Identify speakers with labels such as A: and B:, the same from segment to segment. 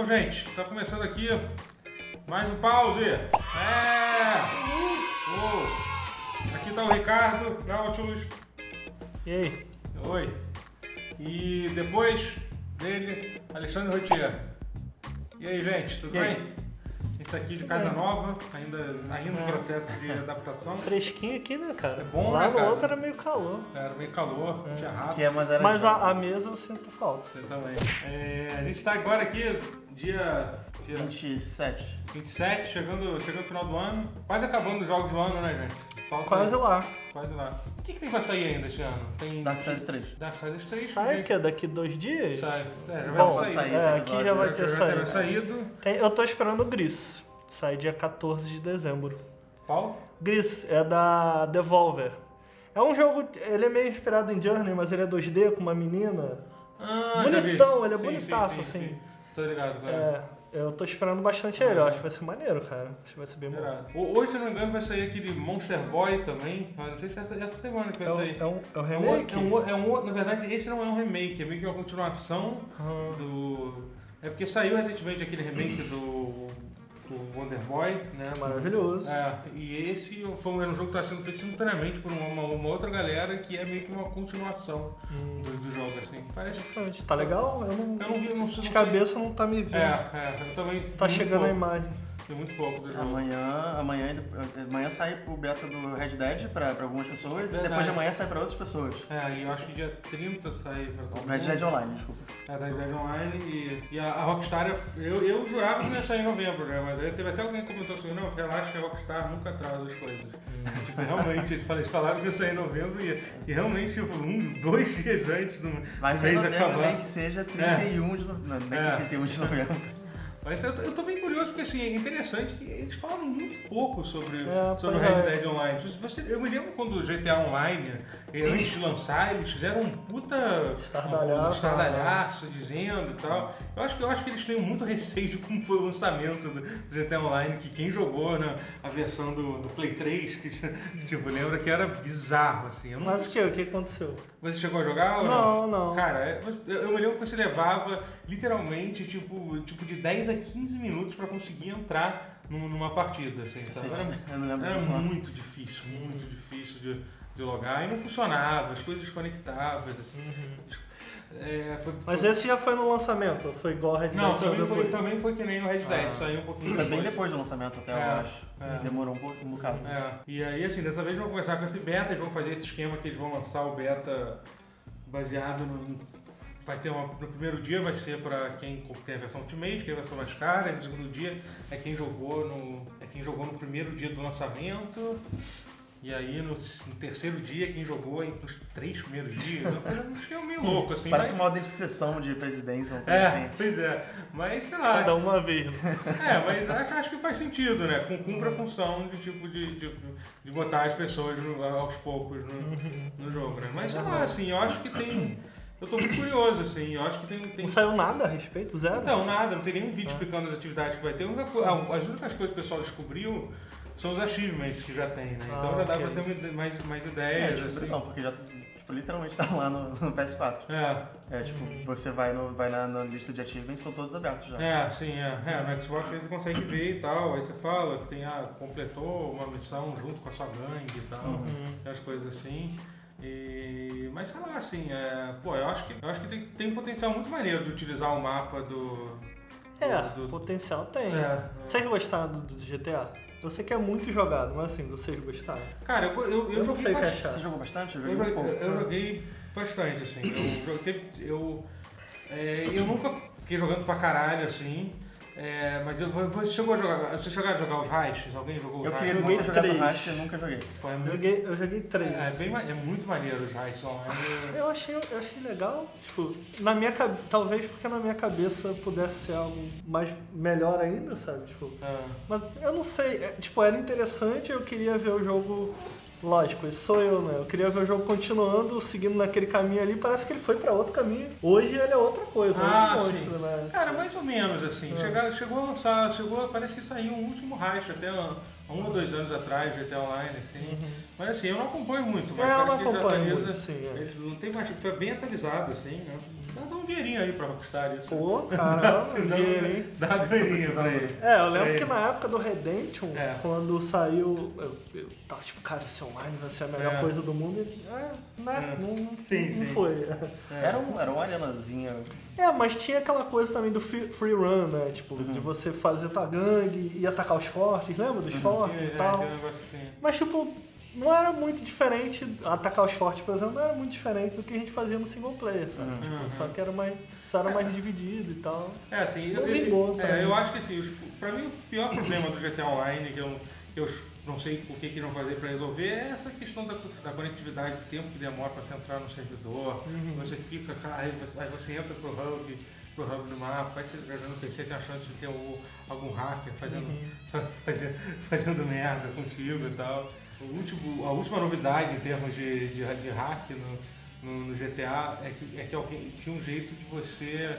A: Então, gente, tá começando aqui mais um pause. É! Aqui tá o Ricardo Nautilus.
B: E aí?
A: Oi. E depois dele, Alexandre Rotier. E aí, gente, tudo
C: E
A: bem? Gente tá aqui de casa nova, ainda, ainda no
B: É.
A: processo de adaptação.
B: Fresquinho aqui, né, cara?
A: É bom,
B: Lá
A: né,
B: no outro era meio calor.
A: Era meio calor, tinha rato.
C: Que é, mas era
B: Mas a, a mesa eu sinto falta.
A: Você também. É, a gente tá agora aqui, dia, dia
C: 27.
A: 27, chegando, chegando no final do ano. Quase acabando os jogos do ano, né, gente? Falta,
B: Quase lá.
A: Quase lá. O que, que tem pra sair ainda este ano? Tem
C: Darksiders 3.
A: Darksiders 3.
B: Sai o quê? Daqui dois dias?
A: Sai. É, já vai
B: Bom,
A: ter
C: vai
A: saído.
C: sair.
B: é, aqui já vai ter
A: já
B: saído.
A: saído.
B: Tem- eu tô esperando o Gris. Sai dia 14 de dezembro.
A: Qual?
B: Gris é da Devolver. É um jogo, ele é meio inspirado em Journey, mas ele é 2D com uma menina.
A: Ah.
B: Bonitão, ele é
A: Sim,
B: bonitaço,
A: sim, sim,
B: assim.
A: Tô ligado, cara.
B: É, eu tô esperando bastante ele, eu acho que vai ser maneiro, cara. Acho que vai ser bem.
A: Irado. Ho- Hoje, se não me engano, vai sair aquele Monster Boy também. Não sei se é essa, essa semana que vai
B: É
A: sair.
B: é um, é um
A: É um,
B: remake?
A: é um- é um na verdade, esse não é um remake, é meio que uma continuação
B: Ah,
A: do. É porque saiu recentemente aquele remake do, do Wonder Boy, né?
B: é maravilhoso.
A: É, e esse foi um, jogo que está sendo feito simultaneamente por uma, uma outra galera que é meio que uma continuação
B: Hum,
A: do, do jogo, assim. Parece.
B: interessante. Tá legal? Eu não,
A: Eu não vi, não
B: de
A: não
B: cabeça não tá me vindo.
A: É, é, eu também.
B: tá chegando a imagem.
A: Vi muito pouco do jogo.
C: Amanhã, amanhã, amanhã sai o beta do Red Dead pra, pra algumas pessoas e
A: Verdade.
C: depois de amanhã sai pra outras pessoas.
A: É, e eu acho que dia 30 sai pra todo
C: O Red
A: mundo.
C: Dead Online, desculpa.
A: É, Red Dead Online e, e a, a Rockstar, eu, eu jurava que ia sair em novembro, né? Mas aí teve até alguém que comentou assim, não, relaxa que a Rockstar nunca atrasa as coisas. tipo, realmente, eles falaram, eles falaram que ia sair em novembro e, e realmente, tipo, um, dois dias antes do
C: em
A: mês
C: novembro,
A: acabar.
C: nem que seja 31 de novembro. Não, nem
A: É.
C: que 31 de novembro.
A: Mas eu, tô- eu tô bem curioso porque assim, é interessante que eles falam muito pouco sobre,
B: É,
A: sobre o
B: pois
A: Red
B: é.
A: Dead Online. Você- eu me lembro quando o GTA Online, eh, antes de lançar, eles fizeram um puta
B: Estardalhaço.
A: um estardalhaço dizendo e tal. Eu acho, que, eu acho que eles têm muito receio de como foi o lançamento do GTA Online, que quem jogou na a versão do, do Play 3, que tipo, lembra que era bizarro, assim. Eu não-
B: Mas o que? O que aconteceu?
A: Você chegou a jogar ou não?
B: Não, não.
A: Cara, é- eu me lembro que você levava literalmente tipo, tipo de 10 a 15 minutos pra conseguir entrar num- numa partida, assim, sabe? Era,
C: Eu não lembro
A: era
C: disso, não.
A: muito difícil, muito difícil de, de logar e não funcionava, as coisas desconectadas, assim. É, foi-
B: Mas
A: foi-
B: esse já foi no lançamento? Foi igual Red Dead?
A: Não, também foi,
B: depois?
A: também foi que nem o Red Dead,
C: Ah.
A: saiu um pouquinho
C: Foi bem
A: depois.
C: depois do lançamento até,
A: É,
C: eu acho.
A: é.
C: Demorou um, pouco, um bocado.
A: É, e aí assim, dessa vez vão começar com esse beta, eles vão fazer esse esquema que eles vão lançar o beta baseado no. Vai ter uma, no primeiro dia vai ser para quem tem a versão Ultimate, que é a versão mais cara, e no segundo dia é quem jogou no. É quem jogou no primeiro dia do lançamento. E aí no, no terceiro dia quem jogou aí nos três primeiros dias. Acho que é meio louco, assim.
C: Parece
A: mas,
C: uma ordem de sucessão de presidência, uma coisa
A: É,
C: assim.
A: pois é. Mas sei lá,
B: Cada uma vez. né?
A: é, mas acho, acho que faz sentido, né? Cumpre a função de tipo de, de, de botar as pessoas no- aos poucos no, no jogo, né? Mas sei lá, assim, eu acho que tem. Eu tô muito curioso, assim, eu acho que tem. tem...
B: Não saiu nada a respeito? Zero?
A: Então, nada, não tem nenhum vídeo explicando as atividades que vai ter. As únicas coisas que o pessoal descobriu são os achievements que já tem, né? Então
B: Ah,
A: já dá
B: ok.
A: pra ter mais, mais
C: É,
A: ideias,
C: tipo,
A: assim.
C: não, porque já tipo, literalmente tá lá no, no PS4.
A: É,
C: É, tipo,
B: Uhum.
C: você vai, no, vai na, na lista de achievements, estão todos abertos já.
A: É, sim, é. é. No Xbox aí você consegue ver e tal. Aí você fala que tem, ah, completou uma missão junto com a sua gangue e tal.
B: Uhum.
A: Tem as coisas assim. E... Mas sei lá, assim, é... pô, eu acho que, eu acho que tem, tem um potencial muito maneiro de utilizar o mapa do.
B: É,
A: do-
B: potencial tem.
A: É,
B: Vocês gostaram do, do GTA? Eu sei que é muito jogado, mas assim, vocês gostaram?
A: Cara, eu, eu, eu,
B: Eu não
A: joguei
B: sei o que achar.
C: Você jogou bastante? Eu
A: Eu,
C: joguei
A: joguei-
C: pouco.
A: eu joguei bastante, assim. Eu, teve- eu, é, eu nunca fiquei jogando pra caralho, assim. É, mas eu, você chegou a jogar. Você chegou a jogar os Raiches? Alguém jogou os
C: Eu queria muito jogar
B: três.
C: Rush e nunca joguei.
A: Pô, é
B: Eu
A: muito,
B: joguei, eu joguei três.
A: é, bem ma- é muito maneiro os Raiches online.
B: Eu achei, eu achei legal, tipo, na minha cabe- talvez porque na minha cabeça pudesse ser algo mais melhor ainda, sabe? Tipo,
A: É.
B: mas eu não sei, é, tipo, era interessante, eu queria ver o jogo Lógico, esse sou eu, né? Eu queria ver o jogo continuando, seguindo naquele caminho ali. Parece que ele foi pra outro caminho. Hoje ele é outra coisa,
A: Ah,
B: outro monstro, né?
A: Cara, mais ou menos assim.
B: É.
A: Chega- chegou a lançar, chegou, parece que saiu o último racha até há um ou dois anos atrás, GTA Online, assim. Mas assim, eu não acompanho muito, mas
B: É, eu não
A: eles
B: acompanho muito, sim, é.
A: não tem mais, foi bem atualizado, assim, né? Dá, dá um dinheirinho aí pra Rockstar isso.
B: Pô, caramba,
A: Dá- dá-
B: dinheiro, hein?
A: Dá uma graninha pra ele.
B: É, eu lembro
A: É.
B: que na época do Redemption,
A: É.
B: quando saiu, eu, eu tava tipo, cara, esse online vai ser a melhor
A: É.
B: coisa do mundo. E, é, né?
A: É.
B: Não, não-
A: Sim,
B: não
A: sim.
B: foi.
C: Era, um, era uma arenazinha.
B: É, mas tinha aquela coisa também do free, free run, né? Tipo, de você fazer tua gangue e atacar os fortes, lembra dos fortes
A: Tinha-
B: e
A: é,
B: tal?
A: um assim.
B: Mas, tipo, não era muito diferente, atacar os fortes, por exemplo, não era muito diferente do que a gente fazia no single player, sabe?
C: Uhum.
B: Tipo,
A: Uhum.
B: só que era mais, só era mais dividido e tal.
A: É, assim,
B: Não
A: eu, eu, é, eu acho que assim, os, pra mim o pior problema do GTA Online, que eu, eu não sei o que que não fazer pra resolver, é essa questão da, da conectividade, do tempo que demora pra você entrar no servidor,
B: Uhum.
A: você fica, cara, aí você, aí você entra pro hub, pro hub no mapa, aí você jogando no PC tem a chance de ter o- algum hacker fazendo,
B: Uhum.
A: fazendo, fazendo merda contigo e tal. Último, a última novidade em termos de, de, de hack no, no, no GTA é que, é que alguém tinha um jeito de você,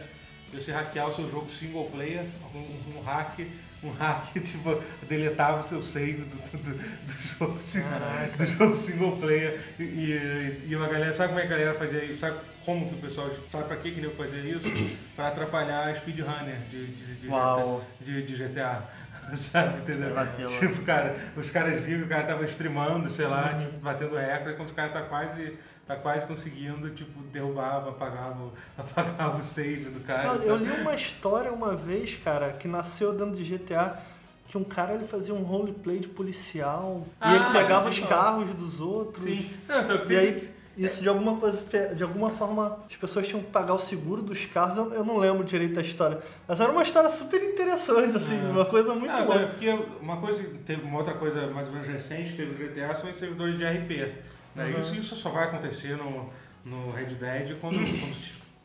A: de você hackear o seu jogo single player, um, um hack, um hack, tipo, deletava o seu save do, do, do, jogo,
B: Caraca.
A: do jogo single player. E, e, e uma galera, sabe como é que a galera fazia isso? Sabe como que o pessoal, sabe pra que que ele fazia isso? Pra atrapalhar a speedrunner de, de, de,
C: Uau.
A: de, de GTA. Sabe, entendeu? Tipo, cara, os caras viram que o cara tava streamando, sei lá, tipo, batendo recorde, quando os caras tá quase, tá quase conseguindo, tipo, derrubava, apagava, apagava o save do cara.
B: Eu,
A: e
B: eu li uma história uma vez, cara, que nasceu dentro de GTA, que um cara ele fazia um roleplay de policial
A: Ah,
B: e ele pegava os carros dos outros.
A: Sim. Não, então, tem
B: aí, isso de alguma coisa, de alguma forma, as pessoas tinham que pagar o seguro dos carros. Eu, eu não lembro direito da história. Mas era uma história super interessante, assim,
A: É.
B: uma coisa muito
A: Não,
B: louca.
A: é porque uma coisa, teve uma outra coisa mais ou menos recente que teve no GTA são os servidores de RP. Né?
B: Uhum.
A: Isso, isso só vai acontecer no, no Red Dead quando,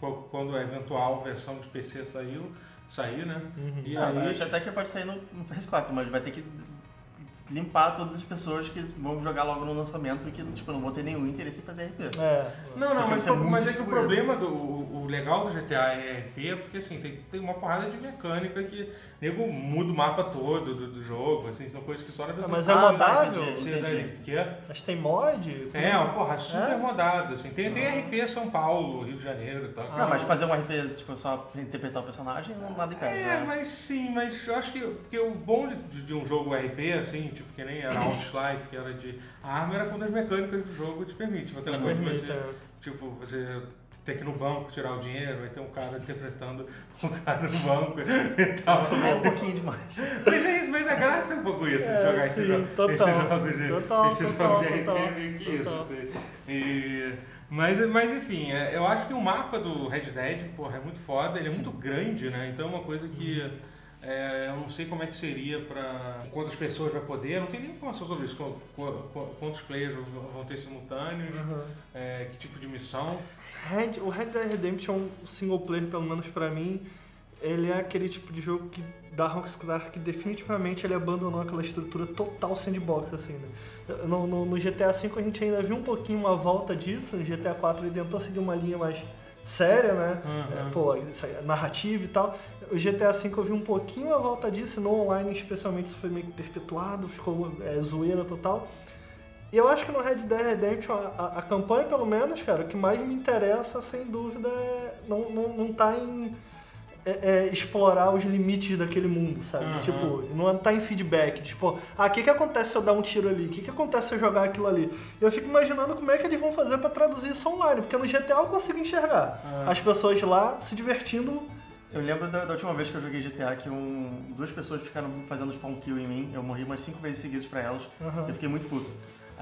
A: quando, quando a eventual versão de PC saiu, sair, né? E
C: Ah,
A: aí,
C: acho até que pode sair no, no PS4, mas vai ter que limpar todas as pessoas que vão jogar logo no lançamento e que tipo, não vão ter nenhum interesse em fazer RP.
B: É.
A: Não, não, mas,
C: é
A: mas é que o problema do o, o legal do GTA é RP é porque assim, tem, tem uma porrada de mecânica que nego muda o mapa todo do, do jogo, assim, são coisas que só na versão
B: mas é
A: Ah,
B: modável?
C: entendi,
A: Você dá-
C: entendi.
A: que é?
B: Mas tem mod?
A: É, uma porra super
B: É?
A: modado, assim. Tem, tem RP São Paulo, Rio de Janeiro e tal.
C: Não, mas fazer um RP, tipo, só interpretar o personagem, não nada impede,
A: É,
C: né?
A: mas sim, mas eu acho que porque o bom de, de um jogo RP, assim, tipo, que nem era Outlife, que era de arma, era quando as mecânicas do jogo te permitem. Aquela coisa de
B: Permite,
A: você,
B: é.
A: tipo, você ter que ir no banco tirar o dinheiro, aí tem um cara interpretando o cara no banco e tal.
C: É um pouquinho demais.
A: Mas é isso, mas a graça é um pouco isso,
B: É,
A: jogar
B: sim,
A: esses,
B: total.
A: esses jogos de,
B: Total,
A: esses
B: total,
A: jogos de
B: total,
A: RP, meio que isso. assim. E, mas, mas enfim, é, eu acho que o mapa do Red Dead, porra, é muito foda, ele é muito grande, né? Então é uma coisa que é, eu não sei como é que seria pra. quantas pessoas vai poder, não tem nem informação sobre isso, qu- qu- qu- quantos players vão ter simultâneos,
B: Uhum.
A: é, que tipo de missão.
B: Red, o Red Dead Redemption single player, pelo menos pra mim, ele é aquele tipo de jogo que da Rockstar que definitivamente ele abandonou aquela estrutura total sandbox, assim, né? No, no- no GTA V a gente ainda viu um pouquinho uma volta disso, no GTA IV ele tentou seguir uma linha mais séria, né?
A: Uhum.
B: É, pô, aí, narrativa e tal. O GTA V eu vi um pouquinho a volta disso, no online especialmente isso foi meio que perpetuado, ficou é, zoeira total. E eu acho que no Red Dead Redemption, a, a- a campanha, pelo menos, cara, o que mais me interessa, sem dúvida, é não, não, não tá em é, é, explorar os limites daquele mundo, sabe?
A: Uhum.
B: Tipo, não tá em feedback. Tipo, ah, o que, que acontece se eu dar um tiro ali? O que, que acontece se eu jogar aquilo ali? Eu fico imaginando como é que eles vão fazer pra traduzir isso online, porque no GTA eu consigo enxergar
A: Ah.
B: as pessoas lá se divertindo.
C: Eu lembro da, da última vez que eu joguei GTA que um, duas pessoas ficaram fazendo spawn kill em mim. Eu morri umas cinco vezes seguidas pra elas.
B: Aham.
C: Eu fiquei muito puto.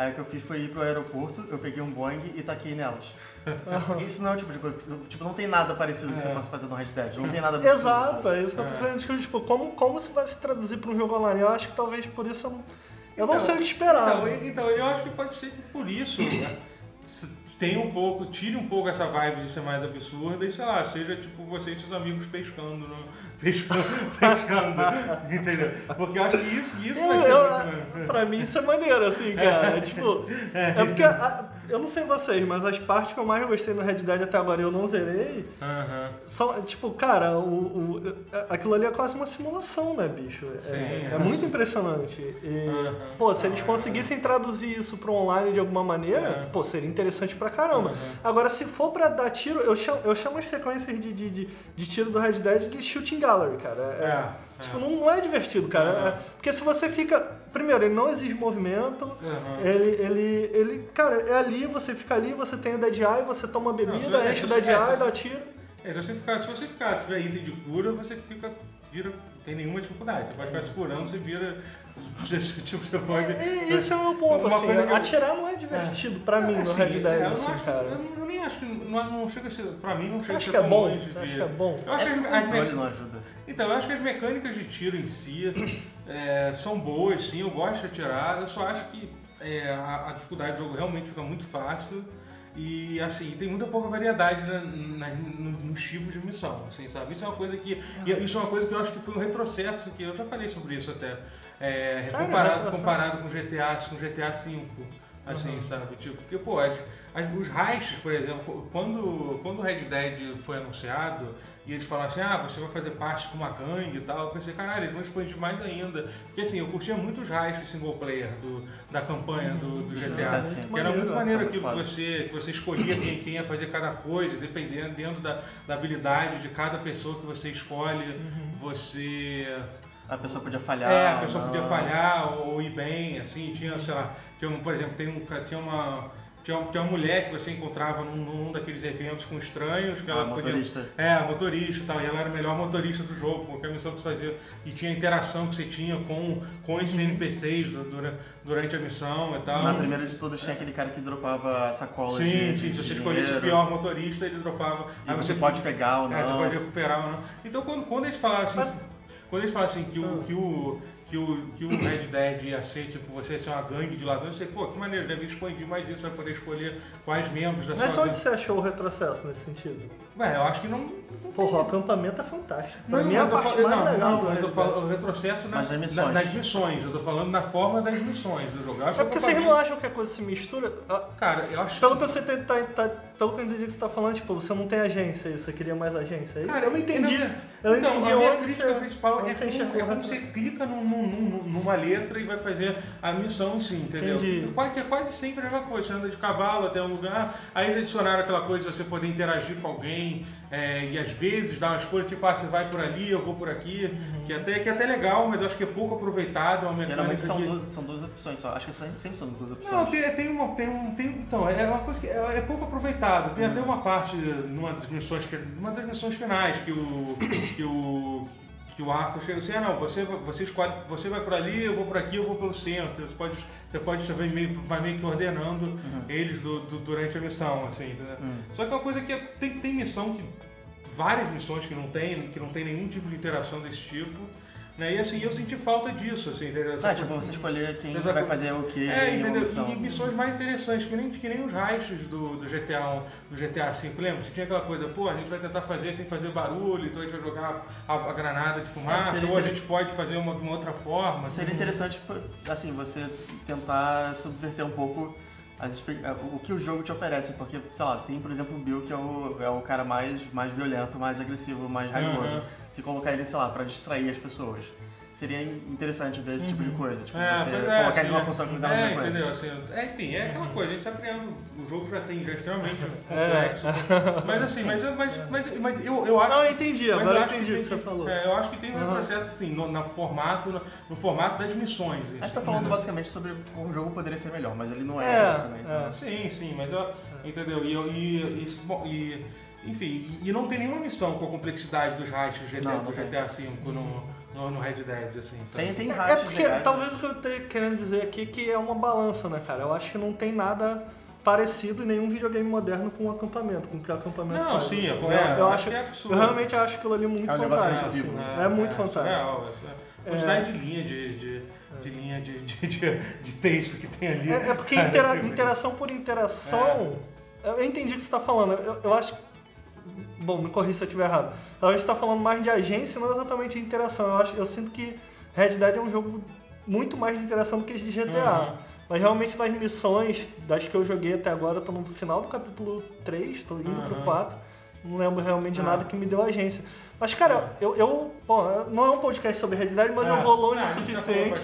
C: Aí o que eu fiz foi ir pro aeroporto, eu peguei um Boeing e taquei nelas. Isso não é o tipo de coisa. que- Tipo, não tem nada parecido que você
A: É.
C: possa fazer no Red Dead. Não tem nada absurdo.
B: Exato, é isso que eu tô
A: É.
B: querendo discutir. Tipo, como, como se vai se traduzir pra um jogo online? Eu acho que talvez por isso eu não, eu não
A: Então,
B: sei o que esperar.
A: Então, então, eu acho que pode ser que por isso né, tenha um pouco, tire um pouco essa vibe de ser mais absurda e sei lá, seja tipo você e seus amigos pescando, no, pescando, pescando, entendeu? Porque eu acho que isso, isso vai
B: Eu-
A: ser
B: eu-
A: muito.
B: pra mim isso é maneiro, assim, cara. É, tipo, é porque a- eu não sei vocês, mas as partes que eu mais gostei no Red Dead até agora eu não zerei,
A: Aham.
B: são, tipo, cara, o, o- aquilo ali é quase uma simulação, né, bicho? É,
A: Sim,
B: é
A: é.
B: muito impressionante. E,
A: Aham.
B: pô, se eles
A: é.
B: conseguissem traduzir isso pro online de alguma maneira,
A: É.
B: pô, seria interessante pra caramba. Agora, se for pra dar tiro, eu chamo, eu chamo as sequências de, de, de, de tiro do Red Dead de shooting gallery, cara. É-
A: É,
B: Tipo,
A: é.
B: não, não é divertido, cara. É- porque se você fica. Primeiro, ele não exige movimento.
A: Aham.
B: Ele, ele, ele, cara, é ali, você fica ali, você tem o Dead Eye, você toma bebida,
A: Não, é,
B: enche o Dead
A: é,
B: Eye, dá tiro.
A: É, se você ficar, se você ficar, tiver item de cura, você fica, vira, não tem nenhuma dificuldade. Você pode ficar se curando, você vira, tipo, você pode...
B: E esse é o meu ponto,
A: Uma
B: assim.
A: eu-
B: Atirar não é divertido pra mim no
A: Assim,
B: Red Dead,
A: é, eu,
B: assim,
A: acho,
B: cara.
A: eu, nem acho que, não, não chega a ser, pra mim não
B: Você
A: chega a
B: acha
A: ser
B: que é
A: tão
B: bom?
A: longe
B: Você
A: de...
B: acha que é bom?
A: Eu acho
C: É
A: que as, as, me-
C: não ajuda.
A: Então, eu acho que as mecânicas de tiro em si é, são boas, sim, eu gosto de atirar, eu só acho que é, a, a dificuldade do jogo realmente fica muito fácil e assim, tem muita pouca variedade na, na- no- nos tipos de missão, assim, sabe? Isso é uma coisa que. e isso é uma coisa que eu acho que foi um retrocesso, que eu já falei sobre isso até. É,
B: Sério?
A: comparado, comparado com GTA, com GTA V. Assim, sabe? Tipo, porque, pô, as, as- os heists, por exemplo, quando, quando o Red Dead foi anunciado e eles falaram assim, ah, você vai fazer parte de uma gangue e tal, eu pensei, caralho, eles vão expandir mais ainda. Porque assim, eu curtia muito os heists single player do, da campanha do, do GTA.
C: GTA V.
A: Que era muito
B: Maneiro,
A: aquilo que você, que você escolhia quem, quem ia fazer cada coisa, dependendo dentro da, da habilidade de cada pessoa que você escolhe, você
C: A pessoa podia falhar.
A: é, a pessoa
C: não.
A: podia falhar ou, ou ir bem, assim, tinha, sei lá, tinha um, por exemplo, tem um, tinha uma. Tinha, uma- tinha uma mulher que você encontrava num, num daqueles eventos com estranhos, que ela
C: Ah,
A: podia.
C: motorista.
A: É, motorista e tal, e ela era a melhor motorista do jogo, qualquer missão que você fazia. E tinha interação que você tinha com, com esses NPCs du- dura- durante a missão e tal.
C: Na primeira de todas tinha aquele cara que dropava sacolas
A: Sim,
C: de,
A: sim,
C: de
A: se você escolhesse o pior motorista, ele dropava.
C: E você pode pegar ou não.
A: É, você pode recuperar ou não. Então quando, quando eles falaram assim,
B: Mas-
A: quando eles falaram assim que o, que o, que o, que o Red Dead ia ser, tipo, você ia ser uma gangue de ladrões, eu sei, pô, que maneiro, deve expandir mais isso, vai poder escolher quais membros da
B: Mas
A: sua
B: onde
A: gangue.
B: você achou o retrocesso nesse sentido?
A: Ué, eu acho que não.
B: Porra, o acampamento é fantástico. Pra
A: Não,
B: mim é a parte
A: falando-
B: mais
A: não,
B: legal
A: não, eu tô falando o retrocesso na-
C: Mas nas
A: na-
C: missões.
A: nas missões, eu tô falando na forma das missões do jogo.
B: É porque
A: que
B: vocês não acham que a coisa se mistura? Ah,
A: Cara, eu acho
B: Pelo que você tem, tá, tá- pelo que eu entendi que você tá falando, tipo, você não tem agência aí, você queria mais agência aí?
A: Cara,
B: eu não entendi.
A: eu
B: Eu não
A: então,
B: entendi
A: a minha crítica
B: você,
A: principal é
B: você
A: como, é como você clica num- num- numa letra e vai fazer a missão em si, entendeu?
B: Entendi.
A: Quase, que é quase sempre a mesma coisa. Você anda de cavalo até um lugar, aí eles adicionaram aquela coisa de você poder interagir com alguém é, e às vezes dar uma escolha, tipo, ah, você vai por ali, eu vou por aqui,
B: Uhum.
A: que, até, que é até legal, mas eu acho que é pouco aproveitado, é uma
C: Geralmente são,
A: que...
C: duas, são duas opções só. Acho que sempre, sempre são duas opções.
A: Não, tem, tem uma. Tem um, tem, então, é uma coisa que é, é pouco aproveitado. Tem até uma parte numa das missões, numa das missões finais que o. que o. que o Arthur chega assim, ah não, você, você escolhe, você vai por ali, eu vou por aqui, eu vou pelo centro. Você pode, você pode você vai meio, vai meio que ordenando eles do, do- durante a missão, assim, entendeu? Só que é uma coisa que é- tem, tem missão que. várias missões que não tem, que não tem nenhum tipo de interação desse tipo. Né? E assim, eu senti falta disso, assim, entendeu?
C: Ah, tipo, você escolher quem
A: Exato.
C: vai fazer o que
A: é, entendeu?
C: missão.
A: E missões mais interessantes, que nem, que nem os raios do, do GTA 1, do GTA V. Lembra? Você tinha aquela coisa, pô, a gente vai tentar fazer sem fazer barulho, então a gente vai jogar a, a granada de fumaça,
C: É,
A: ou a gente pode fazer uma, de uma outra forma.
C: Seria
A: assim.
C: interessante, assim, você tentar subverter um pouco expe- o que o jogo te oferece, porque, sei lá, tem, por exemplo, o Bill, que é o, é o cara mais, mais violento, mais agressivo, mais raivoso.
A: Uhum.
C: Se colocar ele, sei lá, pra distrair as pessoas. Seria interessante ver esse tipo de coisa, tipo,
A: É,
C: você
A: é,
C: colocar
A: assim,
C: ele numa
A: é.
C: função que não dá
A: É,
C: nada
A: entendeu? Assim, é, enfim, é aquela coisa, a gente tá criando. O jogo já tem, já é extremamente
B: É.
A: complexo. Mas assim, mas, mas, mas, mas eu, eu acho.
B: Não, eu entendi, agora eu entendi o que você falou.
A: É, eu acho que tem um retrocesso assim, no, na formato, no, no formato das missões.
C: A gente tá falando
A: entendeu?
C: basicamente sobre como o jogo poderia ser melhor, mas ele não é, isso, né? Então.
A: Sim, sim, mas eu, entendeu? E, e, isso, bom, e enfim, e, não tem nenhuma missão com a complexidade dos raios GTA,
C: Não, não
A: do. GTA V no, no, no Red Dead, assim, sabe?
C: Tem, tem
B: É
C: rachas
B: porque
C: legais,
B: talvez o que eu esteja querendo dizer aqui é que é uma balança, né, cara? Eu acho que não tem nada parecido em nenhum videogame moderno com o acampamento, com o que o acampamento
A: Não,
B: faz.
A: sim, é,
B: assim. eu,
A: é,
B: eu
A: acho
B: acho,
A: que é absurdo.
B: eu realmente acho aquilo ali muito
C: É um
B: fantástico. assim.
C: vivo.
B: É, muito fantástico.
A: é, a quantidade de linha de, de, de linha de, de, de, de texto que tem ali.
B: É, é porque intera- interação por interação. Eu entendi o que você está falando. Eu, eu acho. Bom, me corrija se eu estiver errado. Eu que você está falando mais de agência, não exatamente de interação. Eu, acho, eu sinto que Red Dead é um jogo muito mais de interação do que de GTA.
A: Uhum.
B: Mas realmente nas missões, das que eu joguei até agora, eu tô no final do capítulo 3, tô indo pro
A: Aham.
B: 4. Não lembro realmente de
A: Ah.
B: nada que me deu agência. Mas, cara, eu, eu. Bom, não é um podcast sobre Red Dead, mas eu
A: É,
B: vou longe
A: ah,
B: o suficiente.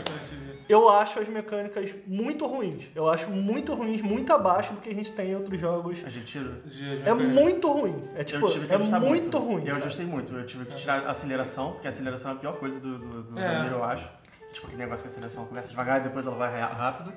B: Eu acho as mecânicas muito ruins. Eu acho muito ruins, muito abaixo do que a gente tem em outros jogos.
C: A gente tira.
B: É muito ruim. É tipo,
C: eu tive que
B: é
C: ajustar
B: muito, ruim.
C: Eu ajustei muito. Eu tive que tirar a aceleração, porque a aceleração é a pior coisa do, do, do
A: É.
C: Ramiro, eu acho. Tipo, aquele negócio que a aceleração começa devagar e depois ela vai rápido.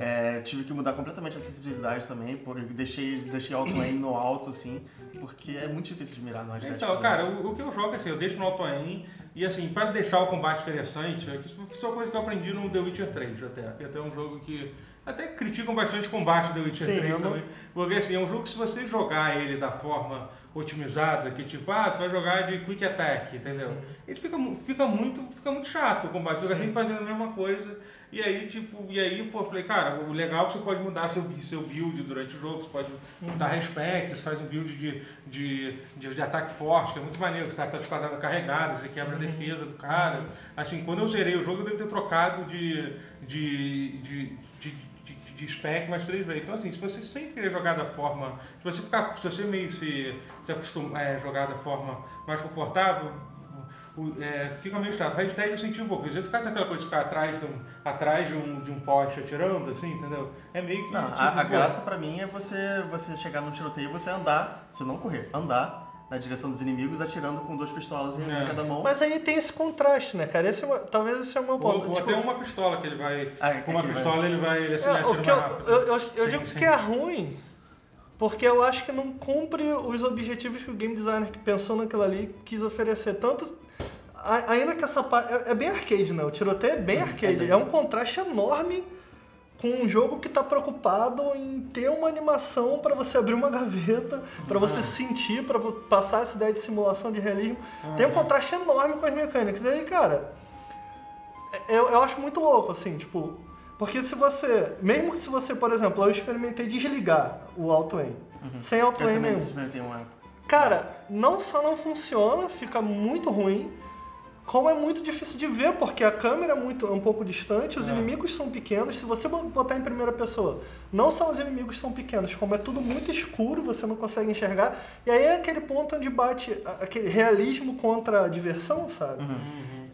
C: É, tive que mudar completamente a sensibilidade também, porque eu deixei, deixei auto aim no alto, assim, porque é muito difícil de mirar no.
A: Então, cara, o, o que eu jogo é assim, eu deixo no auto aim e assim, pra deixar o combate interessante, é que isso foi uma coisa que eu aprendi no The Witcher 3 até. Que até é um jogo que até criticam bastante o combate do The Witcher
B: Sim,
A: 3
B: eu não-
A: também. Porque assim, é um jogo que se você jogar ele da forma otimizada, que tipo, ah, você vai jogar de quick attack, entendeu? Ele fica, fica, muito, fica muito chato o combate, fica sempre fazendo a mesma coisa. E aí, tipo, e aí, pô, eu falei, cara, o legal é que você pode mudar seu, seu build durante o jogo, você pode mudar respect, você faz um build de, de, de, de ataque forte, que é muito maneiro, você tá com aquelas quadradas carregadas, você quebra a defesa do cara. Assim, quando eu zerei o jogo, eu devo ter trocado de, de, de, de, de, spec mais três vezes. Então, assim, se você sempre querer jogar da forma. Se você ficar. Se você meio se, se acostumar a jogar da forma mais confortável, o- é, fica meio chato. Red Dead eu senti um pouco. Se ficar aquela coisa de ficar atrás de um, atrás de um, de um poste atirando, assim, entendeu? É meio que.
C: Não,
A: tipo,
C: a, a graça pra mim é você, você chegar num tiroteio e você andar, você não correr, andar na direção dos inimigos atirando com duas pistolas em
A: É.
C: cada mão.
B: Mas aí tem esse contraste, né, cara? Esse é uma- talvez esse é o meu
A: Ou,
B: ponto.
A: ou
B: Tipo,
A: até uma pistola que ele vai.
C: Ah,
A: Com uma
C: que ele vai-
A: pistola ele vai. Ele, assim,
B: É, o que eu, eu, eu, eu
A: Sim,
B: digo
A: sim.
B: que é ruim porque eu acho que não cumpre os objetivos que o game designer que pensou naquilo ali quis oferecer. Tanto. a- Ainda que essa parte. É, é bem arcade, né? O tiroteio é bem arcade.
C: bem.
B: É um contraste enorme com um jogo que tá preocupado em ter uma animação para você abrir uma gaveta, para você sentir, para passar essa ideia de simulação de realismo. Tem um contraste enorme com as mecânicas. E aí, cara, eu, eu acho muito louco, assim, tipo. Porque se você. Mesmo que se você, por exemplo, eu experimentei desligar o auto aim. Sem auto
C: Eu
B: aim
C: também
B: nenhum. Cara, não só não funciona, fica muito ruim, como é muito difícil de ver, porque a câmera é muito é um pouco distante, os
A: É.
B: inimigos são pequenos. Se você botar em primeira pessoa, não só os inimigos são pequenos, como é tudo muito escuro, você não consegue enxergar. E aí é aquele ponto onde bate aquele realismo contra a diversão, sabe?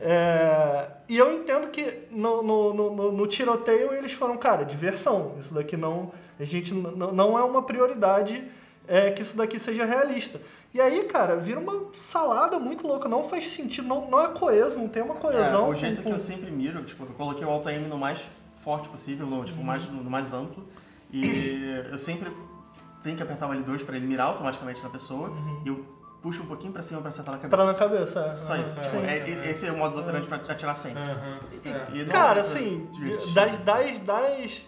B: É, e eu entendo que no, no, no, no- tiroteio eles foram, cara, diversão. Isso daqui não. A gente n- n- não é uma prioridade é, que isso daqui seja realista. E aí, cara, vira uma salada muito louca. Não faz sentido, não, não é coeso, não tem uma coesão.
C: É, o
B: com-
C: jeito que
B: com-
C: eu sempre miro, tipo, eu coloquei o auto aim no mais forte possível, no, tipo, mais, no mais amplo. E eu sempre tenho que apertar o L2 pra ele mirar automaticamente na pessoa. E eu puxo um pouquinho pra cima pra acertar na cabeça.
B: Pra na cabeça. é.
C: Só isso.
B: Sim.
C: É, é- esse é o modo operante pra atirar sempre.
A: Aham, é.
C: E não
B: Cara,
C: é
B: assim, das, das, das.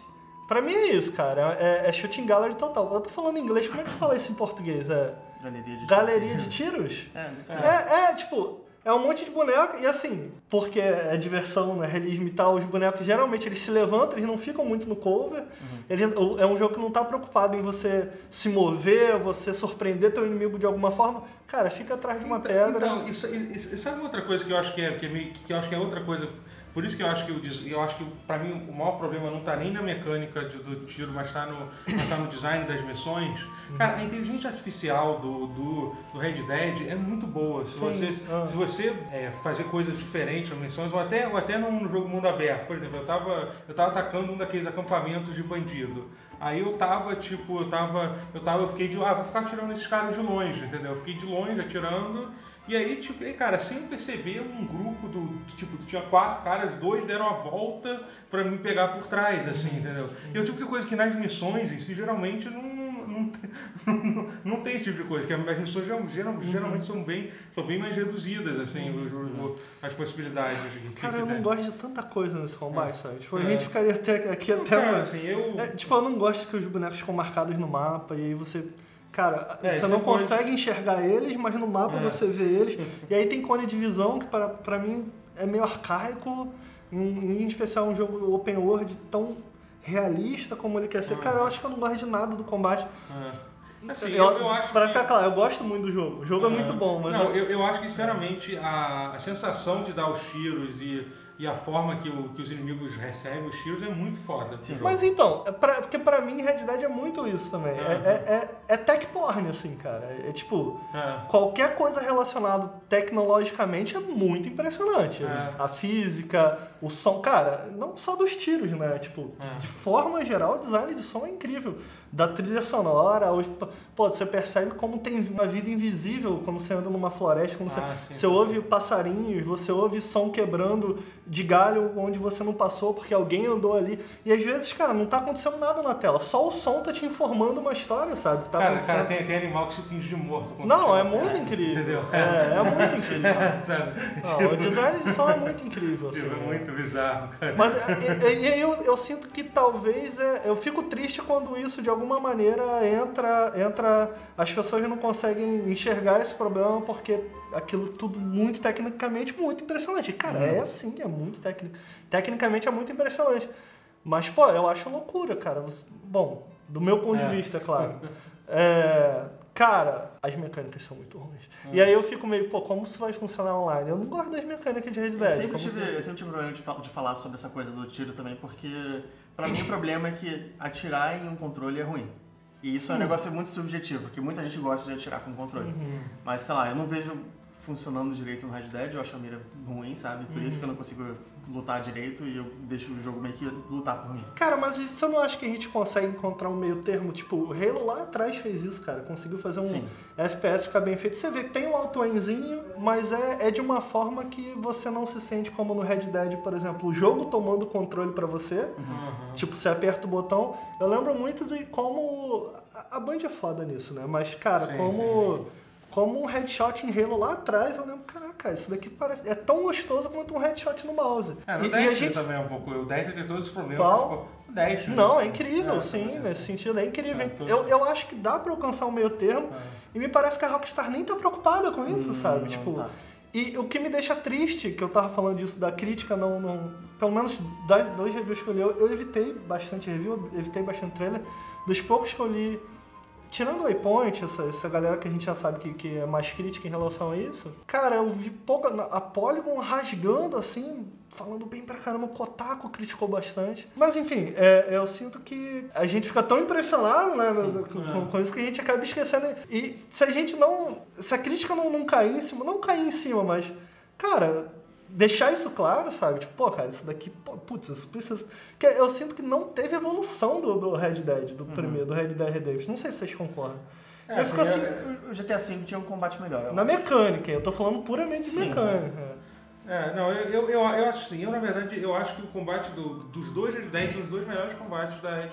B: Pra mim é isso, cara. É, é shooting gallery total. Eu tô falando em inglês, como é que se fala isso em português? É.
C: Galeria de
B: Galeria de tiros?
C: É.
B: É, é, tipo, é um monte de boneco, e assim, porque é diversão, né, realismo e tal, os bonecos geralmente eles se levantam, eles não ficam muito no cover. Ele, o- é um jogo que não tá preocupado em você se mover, você surpreender teu inimigo de alguma forma. Cara, fica atrás de uma
A: Então-
B: pedra.
A: Então, isso, isso- isso sabe outra coisa que eu acho que é, que é meio, que eu acho que é outra coisa. Por isso que eu acho que eu acho que para mim o maior problema não tá nem na mecânica de- do tiro, mas tá no, mas tá no design das missões. Cara, a inteligência artificial do, do, do Red Dead é muito boa. Se
B: Sim,
A: você,
B: ah.
A: se você é, fazer coisas diferentes nas missões, ou até, ou até no, no jogo mundo aberto. Por exemplo, eu tava, eu tava atacando um daqueles acampamentos de bandido. Aí eu tava, tipo, eu tava. Eu tava, eu fiquei de. Ah, vou ficar atirando esses caras de longe, entendeu? Eu fiquei de longe atirando. E aí, tipo, e, cara, sem perceber, um grupo do. Tipo, tinha quatro caras, dois deram a volta pra me pegar por trás, assim, entendeu? E é o tipo de coisa que nas missões em si geralmente não. Não, tem- não, não tem esse tipo de coisa, que as missões geral- geral- geralmente são bem, são bem mais reduzidas, assim, as possibilidades.
B: Cara, eu não gosto de tanta coisa nesse combate, sabe? Tipo, a
A: É.
B: gente ficaria até, aqui
A: Não,
B: até.
A: cara, assim, eu.
B: É, tipo, eu não gosto que os bonecos ficam marcados no mapa e aí você. Cara,
A: É,
B: você não
A: é
B: consegue enxergar eles, mas no mapa
A: É.
B: você vê eles. E aí tem cone de visão, que para, pra mim é meio arcaico, em, em especial um jogo open world tão realista como ele quer ser.
A: Ah.
B: Cara, eu acho que eu não gosto de nada do combate.
A: É. Assim,
B: eu,
A: eu, eu acho
B: pra
A: que-
B: ficar claro, eu gosto muito do jogo. O jogo é muito bom, mas
A: Não,
B: eu-
A: eu, acho que, sinceramente, a, a sensação de dar os tiros e e a forma que, o, que os inimigos recebem os tiros é muito foda.
B: Mas então, é pra- porque pra mim Red Dead é muito isso também. É,
A: Aham.
B: é, é, é tech porn, assim, cara. É, tipo,
A: É.
B: qualquer coisa relacionada tecnologicamente é muito impressionante.
A: É.
B: A física, o som, cara, não só dos tiros, né? Tipo,
A: É.
B: de forma geral, o design de som é incrível. Da trilha sonora, os- pô, você percebe como tem uma vida invisível quando você anda numa floresta, quando você,
A: Ah, sim,
B: você
A: sim.
B: ouve passarinhos, você ouve som quebrando de galho onde você não passou porque alguém andou ali. E às vezes, cara, não tá acontecendo nada na tela, só o som tá te informando uma história, sabe? Tá
A: Cara,
B: acontecendo.
A: cara tem, tem animal que se finge de morto.
B: Não, é muito incrível.
A: Entendeu?
B: É, é muito incrível.
A: Sabe?
B: Não,
A: Tipo,
B: o design de som é muito incrível, assim.
A: tipo, é muito bizarro, cara.
B: Mas e, e- e aí eu, eu sinto que talvez é, eu fico triste quando isso de alguma maneira entra, entra. As pessoas não conseguem enxergar esse problema porque aquilo tudo muito tecnicamente muito impressionante. Cara, é assim, é muito técnico. Tecnicamente é muito impressionante. Mas, pô, eu acho loucura, cara. Você- Bom, do meu ponto
A: É.
B: de vista, é claro. É, cara, as mecânicas são muito ruins. E aí eu fico meio, pô, como isso vai funcionar online? Eu não gosto das mecânicas de Red Dead.
C: Eu sempre,
B: como
C: tive, eu sempre tive problema de, de falar sobre essa coisa do tiro também, porque pra mim o problema é que atirar em um controle é ruim. E isso é um negócio muito subjetivo, porque muita gente gosta de atirar com controle. Mas sei lá, eu não vejo funcionando direito no Red Dead, eu acho a mira ruim, sabe? Por isso que eu não consigo lutar direito e eu deixo o jogo meio que lutar por mim.
B: Cara, mas você não acha que a gente consegue encontrar um meio termo? Tipo, o Halo lá atrás fez isso, cara. Conseguiu fazer um
C: Sim.
B: FPS ficar bem feito. Você vê que tem um auto-aimzinho, mas é, é de uma forma que você não se sente como no Red Dead, por exemplo. O jogo tomando o controle pra você.
A: Uhum.
B: Tipo, você aperta o botão. Eu lembro muito de como... A Band é foda nisso, né? Mas, cara,
A: Sim,
B: como... Como um headshot em Halo lá atrás, eu lembro, caraca, isso daqui parece. É tão gostoso quanto um headshot no mouse.
A: É, no
B: e, e a
A: Destiny
B: gente
A: também é um pouco. O Destiny tem todos os problemas.
B: Qual?
A: Tipo, o Destiny.
B: Não, é incrível,
A: É,
B: sim,
A: é,
B: nesse sentido, é incrível.
A: É, todos-
B: eu, eu acho que dá pra alcançar um meio termo e me parece que a Rockstar nem tá preocupada com isso, sabe?
C: não
B: Tipo,
C: tá.
B: e o que me deixa triste, que eu tava falando disso da crítica, não, não pelo menos das dois reviews que eu li, eu, eu evitei bastante review, evitei bastante trailer. Dos poucos que eu li, tirando o Waypoint, essa, essa galera que a gente já sabe que, que é mais crítica em relação a isso, cara, eu vi pouca. A Polygon rasgando assim, falando bem pra caramba, o Kotaku criticou bastante. Mas enfim, é, eu sinto que a gente fica tão impressionado né,
A: Sim,
B: com,
A: é.
B: com- com isso que a gente acaba esquecendo. E se a gente não. Se a crítica não, não cair em cima, não cair em cima, mas, cara. Deixar isso claro, sabe? Tipo, pô, cara, isso daqui, pô, putz, isso precisa. Porque eu sinto que não teve evolução do, do Red Dead, do primeiro, do Red Dead Redemption. Não sei se vocês concordam.
A: É,
B: eu fico
A: assim,
C: O GTA V tinha um combate melhor.
B: na
C: acho.
B: mecânica, eu tô falando puramente de
C: Sim.
B: mecânica.
A: É, não, eu, eu, eu, eu acho assim, eu na verdade, eu acho que o combate do- dos dois Red Dead são os dois melhores combates da, Red-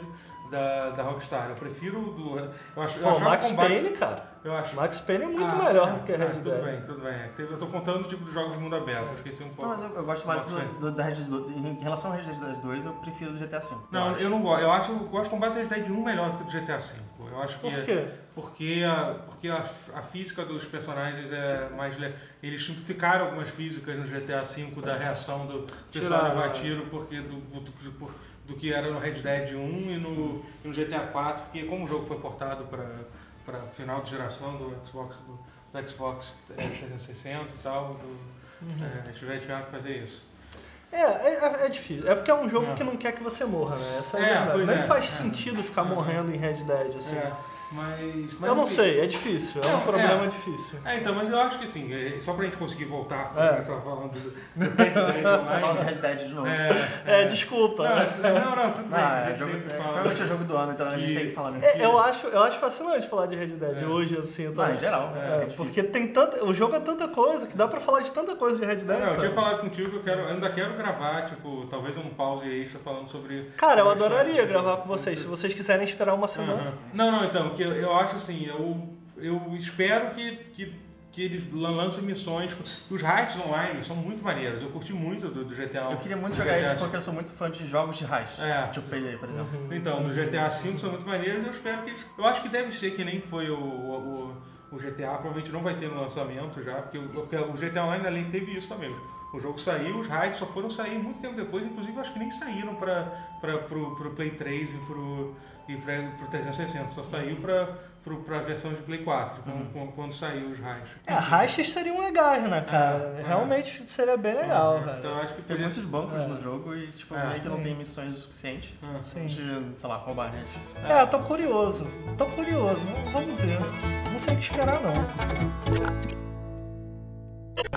A: da, da Rockstar. Eu prefiro o do. Eu acho, eu
B: Pô,
A: achava
B: Max
A: o combate.
B: Payne, cara.
A: Eu acho.
B: Max Payne é muito
A: Ah,
B: melhor
A: é,
B: do que
A: é,
B: Red
A: Tudo
B: Dead.
A: bem, tudo bem. É, Eu tô contando tipo dos jogos de mundo aberto, eu esqueci um
C: Não,
A: pouco.
C: mas eu, eu gosto mais do, do, da Red Dead 2. Em relação ao Red Dead 2, eu prefiro do GTA V.
A: Não,
C: acho.
A: eu não gosto. Eu acho eu gosto do combate Red Dead 1 melhor do que do GTA V. Eu acho que
B: Por quê?
A: porque a, porque a, a física dos personagens é mais le- eles simplificaram algumas físicas no GTA V da reação do pessoal
B: Tiraram,
A: levar
B: né?
A: tiro porque do, do, do, do que era no Red Dead 1 e no, e no GTA 4, porque como o jogo foi portado para para final de geração do Xbox do, do Xbox é, 360 e tal, do,
B: Uhum.
A: é, eles tiveram que fazer isso.
B: É, é, é difícil. É porque é um jogo
A: É.
B: que não quer que você morra, né? Essa é, a
A: É,
B: verdade. Nem
A: é,
B: faz
A: é.
B: sentido ficar
A: É.
B: morrendo em Red Dead, assim.
A: É, mas, mas
B: eu não
A: enfim.
B: sei, é difícil. É um
A: Não,
B: problema
A: é.
B: difícil.
A: É, então, mas eu acho que assim, é, só pra gente conseguir voltar
B: É.
A: que eu tava falando do, do Red Dead
C: Tá falando
A: Online.
C: de Red Dead de novo.
A: É,
B: É, desculpa.
A: Não, não, não, tudo bem.
C: Ah,
A: a
C: é, jogo, é, provavelmente é jogo do ano, então a gente
A: que-
C: tem que falar mesmo.
B: É, eu, acho, eu acho fascinante falar de Red Dead
A: É.
B: hoje, assim. Eu tô-
C: Ah, em geral,
B: É,
C: é,
B: porque tem tanta. O jogo é tanta coisa que dá pra falar de tanta coisa de Red Dead.
A: Não, eu
B: sabe?
A: tinha falado contigo que eu quero, eu ainda quero gravar, tipo, talvez um pause extra falando sobre.
B: Cara, eu adoraria gravar com vocês, se vocês quiserem esperar uma semana.
A: Não, não, então, que eu, eu acho assim, eu, eu espero que, que, que eles lan- lancem missões. Os raids online são muito maneiros. Eu curti muito do, do GTA.
C: Eu queria muito jogar
A: GTA
C: eles porque eu sou muito fã de jogos de raiz.
A: É.
C: Tipo Payday, por exemplo.
A: Então, do GTA V são muito maneiros, eu espero que eles. Eu acho que deve ser que nem foi o, o, o GTA, provavelmente não vai ter no lançamento já, porque, o- porque o GTA Online além teve isso também. o jogo saiu, os raids só foram sair muito tempo depois, inclusive acho que nem saíram para pro, pro Play 3 e pro, e pra, pro 360, só saiu pra, pro, pra versão de Play 4, quando, quando, quando saiu os raids.
B: É, rachas seriam legais, né, cara?
A: É, é.
B: Realmente seria bem legal,
A: Então
B: velho.
A: eu acho que
C: Tem
A: teria-
C: muitos bancos
B: É.
C: no jogo e, tipo,
A: É.
C: meio que não tem missões o suficiente.
B: Sim.
C: de, sei lá, roubar a gente.
B: É, eu tô curioso. Tô curioso. Vamos ver. Não sei o que esperar, não.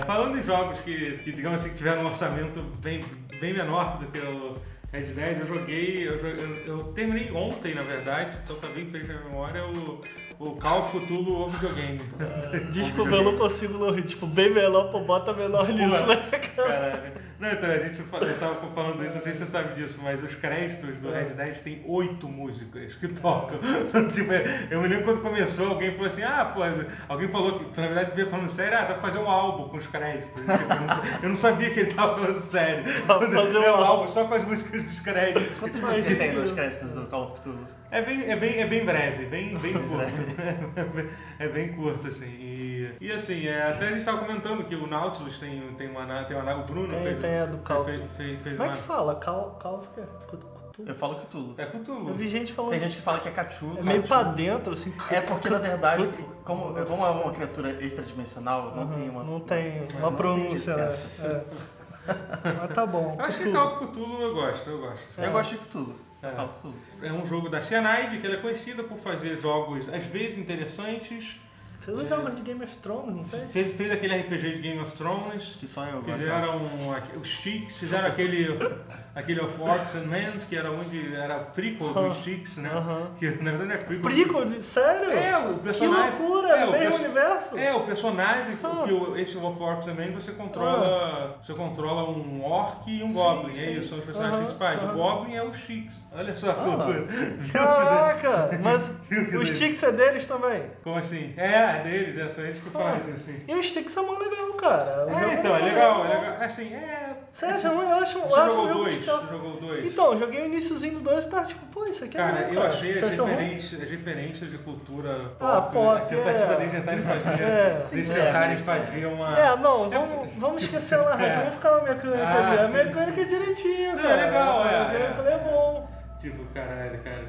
A: Falando em jogos que, que digamos assim, que tiveram um orçamento bem, bem menor do que o Red Dead, eu joguei, eu, jo- eu, eu terminei ontem, na verdade, então bem fresco na memória, o, o Call of Cthulhu o videogame.
B: Desculpa, eu não consigo. Tipo, bem menor, pô, bota menor nisso, né, cara?
A: Caraca. Não, então, a gente eu tava falando isso, não sei se você sabe disso, mas os créditos do Red Dead tem oito músicas que tocam. tipo, eu me lembro quando começou, alguém falou assim, ah, pô, alguém falou que, na verdade, devia falando sério, ah, dá pra fazer um álbum com os créditos. Tipo, eu, não, eu não sabia que ele tava falando sério.
B: Dá pra fazer um
A: é um
B: álbum.
A: só com as músicas dos créditos.
C: Quantas músicas tem nos créditos do Call of Cthulhu?
A: É bem, é bem, é bem breve, bem, bem curto. é bem curto, assim. E, e assim, é, até a gente tava comentando que o Nautilus tem, tem uma na- tem uma na- O Bruno
B: Tem,
A: fez.
B: tem a do Call.
A: fez, fez, fez
B: Como é
A: uma.
B: que fala? Cal, cal o quê? Cutu-
C: Eu falo Cthulhu.
A: É Cthulhu.
B: Eu vi gente falando.
C: Tem gente que fala que é Cthulhu.
B: É meio pra dentro, assim.
C: É porque, na verdade, como, como é uma criatura extradimensional, não tem uma...
B: Não tem uma
C: tem
B: pronúncia, né?
C: licença.
B: É. Mas tá bom.
A: Eu acho que
B: Cthulhu.
A: Call of Cthulhu eu gosto, eu gosto.
C: Eu gosto de Cthulhu. Eu
A: É. É um jogo da Cyanide, que ela é conhecida por fazer jogos, às vezes, interessantes.
B: Fez os jogos de Game of Thrones, não fez?
A: Fez, fez aquele RPG de Game of Thrones.
C: Que só eu.
A: Fizeram aqui- os Sticks, fizeram aquele, aquele of Orcs and Men, que era onde era prequel
B: Aham.
A: dos Sticks, né?
B: Aham.
A: Que na verdade não é prequel.
B: Prequel de. Sério?
A: É, o
B: que
A: personagem.
B: loucura!
A: é, o
B: mesmo
A: perso-
B: universo?
A: É, o personagem,
B: Ah.
A: que o, esse of Orcs também, você controla. Você controla um orc e um
B: Sim,
A: goblin. É
B: sim.
A: isso, são os personagens principais. O goblin é o Sticks. Olha só.
B: Ah. Caraca! Mas
A: que
B: os Sticks é deles também?
A: Como assim? É, é deles, é só eles que fazem, assim.
B: E os Sticks é mó legal, cara. O jogo
A: É, então, é legal, é legal. Assim, é.
B: Sério, eu acho, eu
A: Você
B: acho
A: jogou
B: jogo
A: dois? Você jogou dois?
B: Então, joguei o iníciozinho do 2 e tava tipo, pô, isso aqui é
A: Cara,
B: bom,
A: eu achei
B: Você
A: as diferenças, as diferenças de cultura pop,
B: Ah, pop,
A: a tentativa
B: é.
A: deles tentarem fazer,
B: É.
A: deles tentarem
C: é,
A: fazer uma...
B: É, não, vamos, vamos esquecer a narrativa,
A: É.
B: vamos ficar na mecânica
A: Ah,
B: ali. A
A: sim,
B: mecânica é direitinho,
A: Não,
B: cara.
A: é legal, é,
B: O gameplay é bom.
A: Tipo, caralho, cara.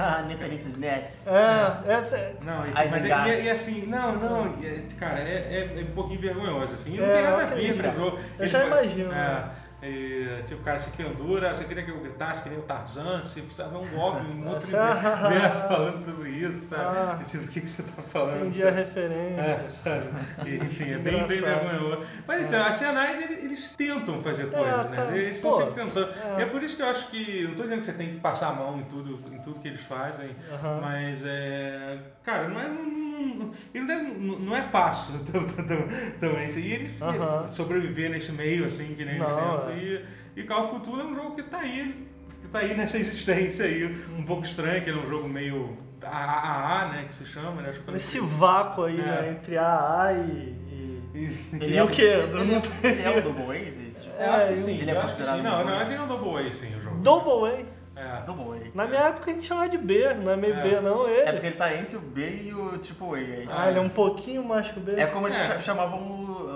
C: Ah, referências nets.
B: É, é,
A: Não, e,
C: As
A: mas é, e, e assim, não, não, é, cara, é, é, é um pouquinho vergonhoso, assim, e não
B: É,
A: tem nada a ver jogo.
B: Eu já imagino,
A: É,
B: né?
A: E, tipo, o cara se pendura, você queria que eu gritasse que nem o Tarzan, você precisa ver um goblin em outro
B: Ah,
A: universo falando sobre isso, sabe?
B: Ah.
A: E, tipo, o que, que você tá falando?
B: entendi a
A: sabe?
B: referência.
A: É, sabe? E, enfim, é bem, bem vergonhoso. Mas assim, a Cyanide, eles, eles tentam fazer coisas, né?
B: tá.
A: Eles estão sempre tentando.
B: é.
A: E é por isso que eu acho que. Não tô dizendo que você tem que passar a mão em tudo, em tudo que eles fazem, mas é. Cara, não é. Não, não, e não, não- é fácil tam- tam- tam- também. assim, E eles
B: Aham.
A: sobreviver nesse meio, assim, que nem eles
B: Não,
A: tentam.
B: É.
A: E, e Call of Cthulhu é um jogo que tá aí. Que tá aí nessa existência aí, um pouco estranho, que ele é um jogo meio AAA, né, que se chama, né? Acho que eu
B: Esse vácuo aí,
A: É.
B: né, entre AA e...
C: Ele é
B: o
C: um-
B: quê?
C: Ele é, ele é um Double? Esse jogo?
A: Eu acho que
B: É,
A: sim,
C: ele é
A: eu acho que sim.
C: considerado
A: Não,
C: um
A: não,
C: bom.
A: acho que ele não double A, sim, o jogo.
B: Double A.
A: É.
C: Double A.
B: Na minha época a gente chamava de B, não é meio
A: É.
B: B não,
C: É
B: ele.
C: porque ele tá entre o B e o Triple A. aí.
B: Ah, ele é um pouquinho mais que o B.
C: É como eles
A: É.
C: cha- chamavam o, o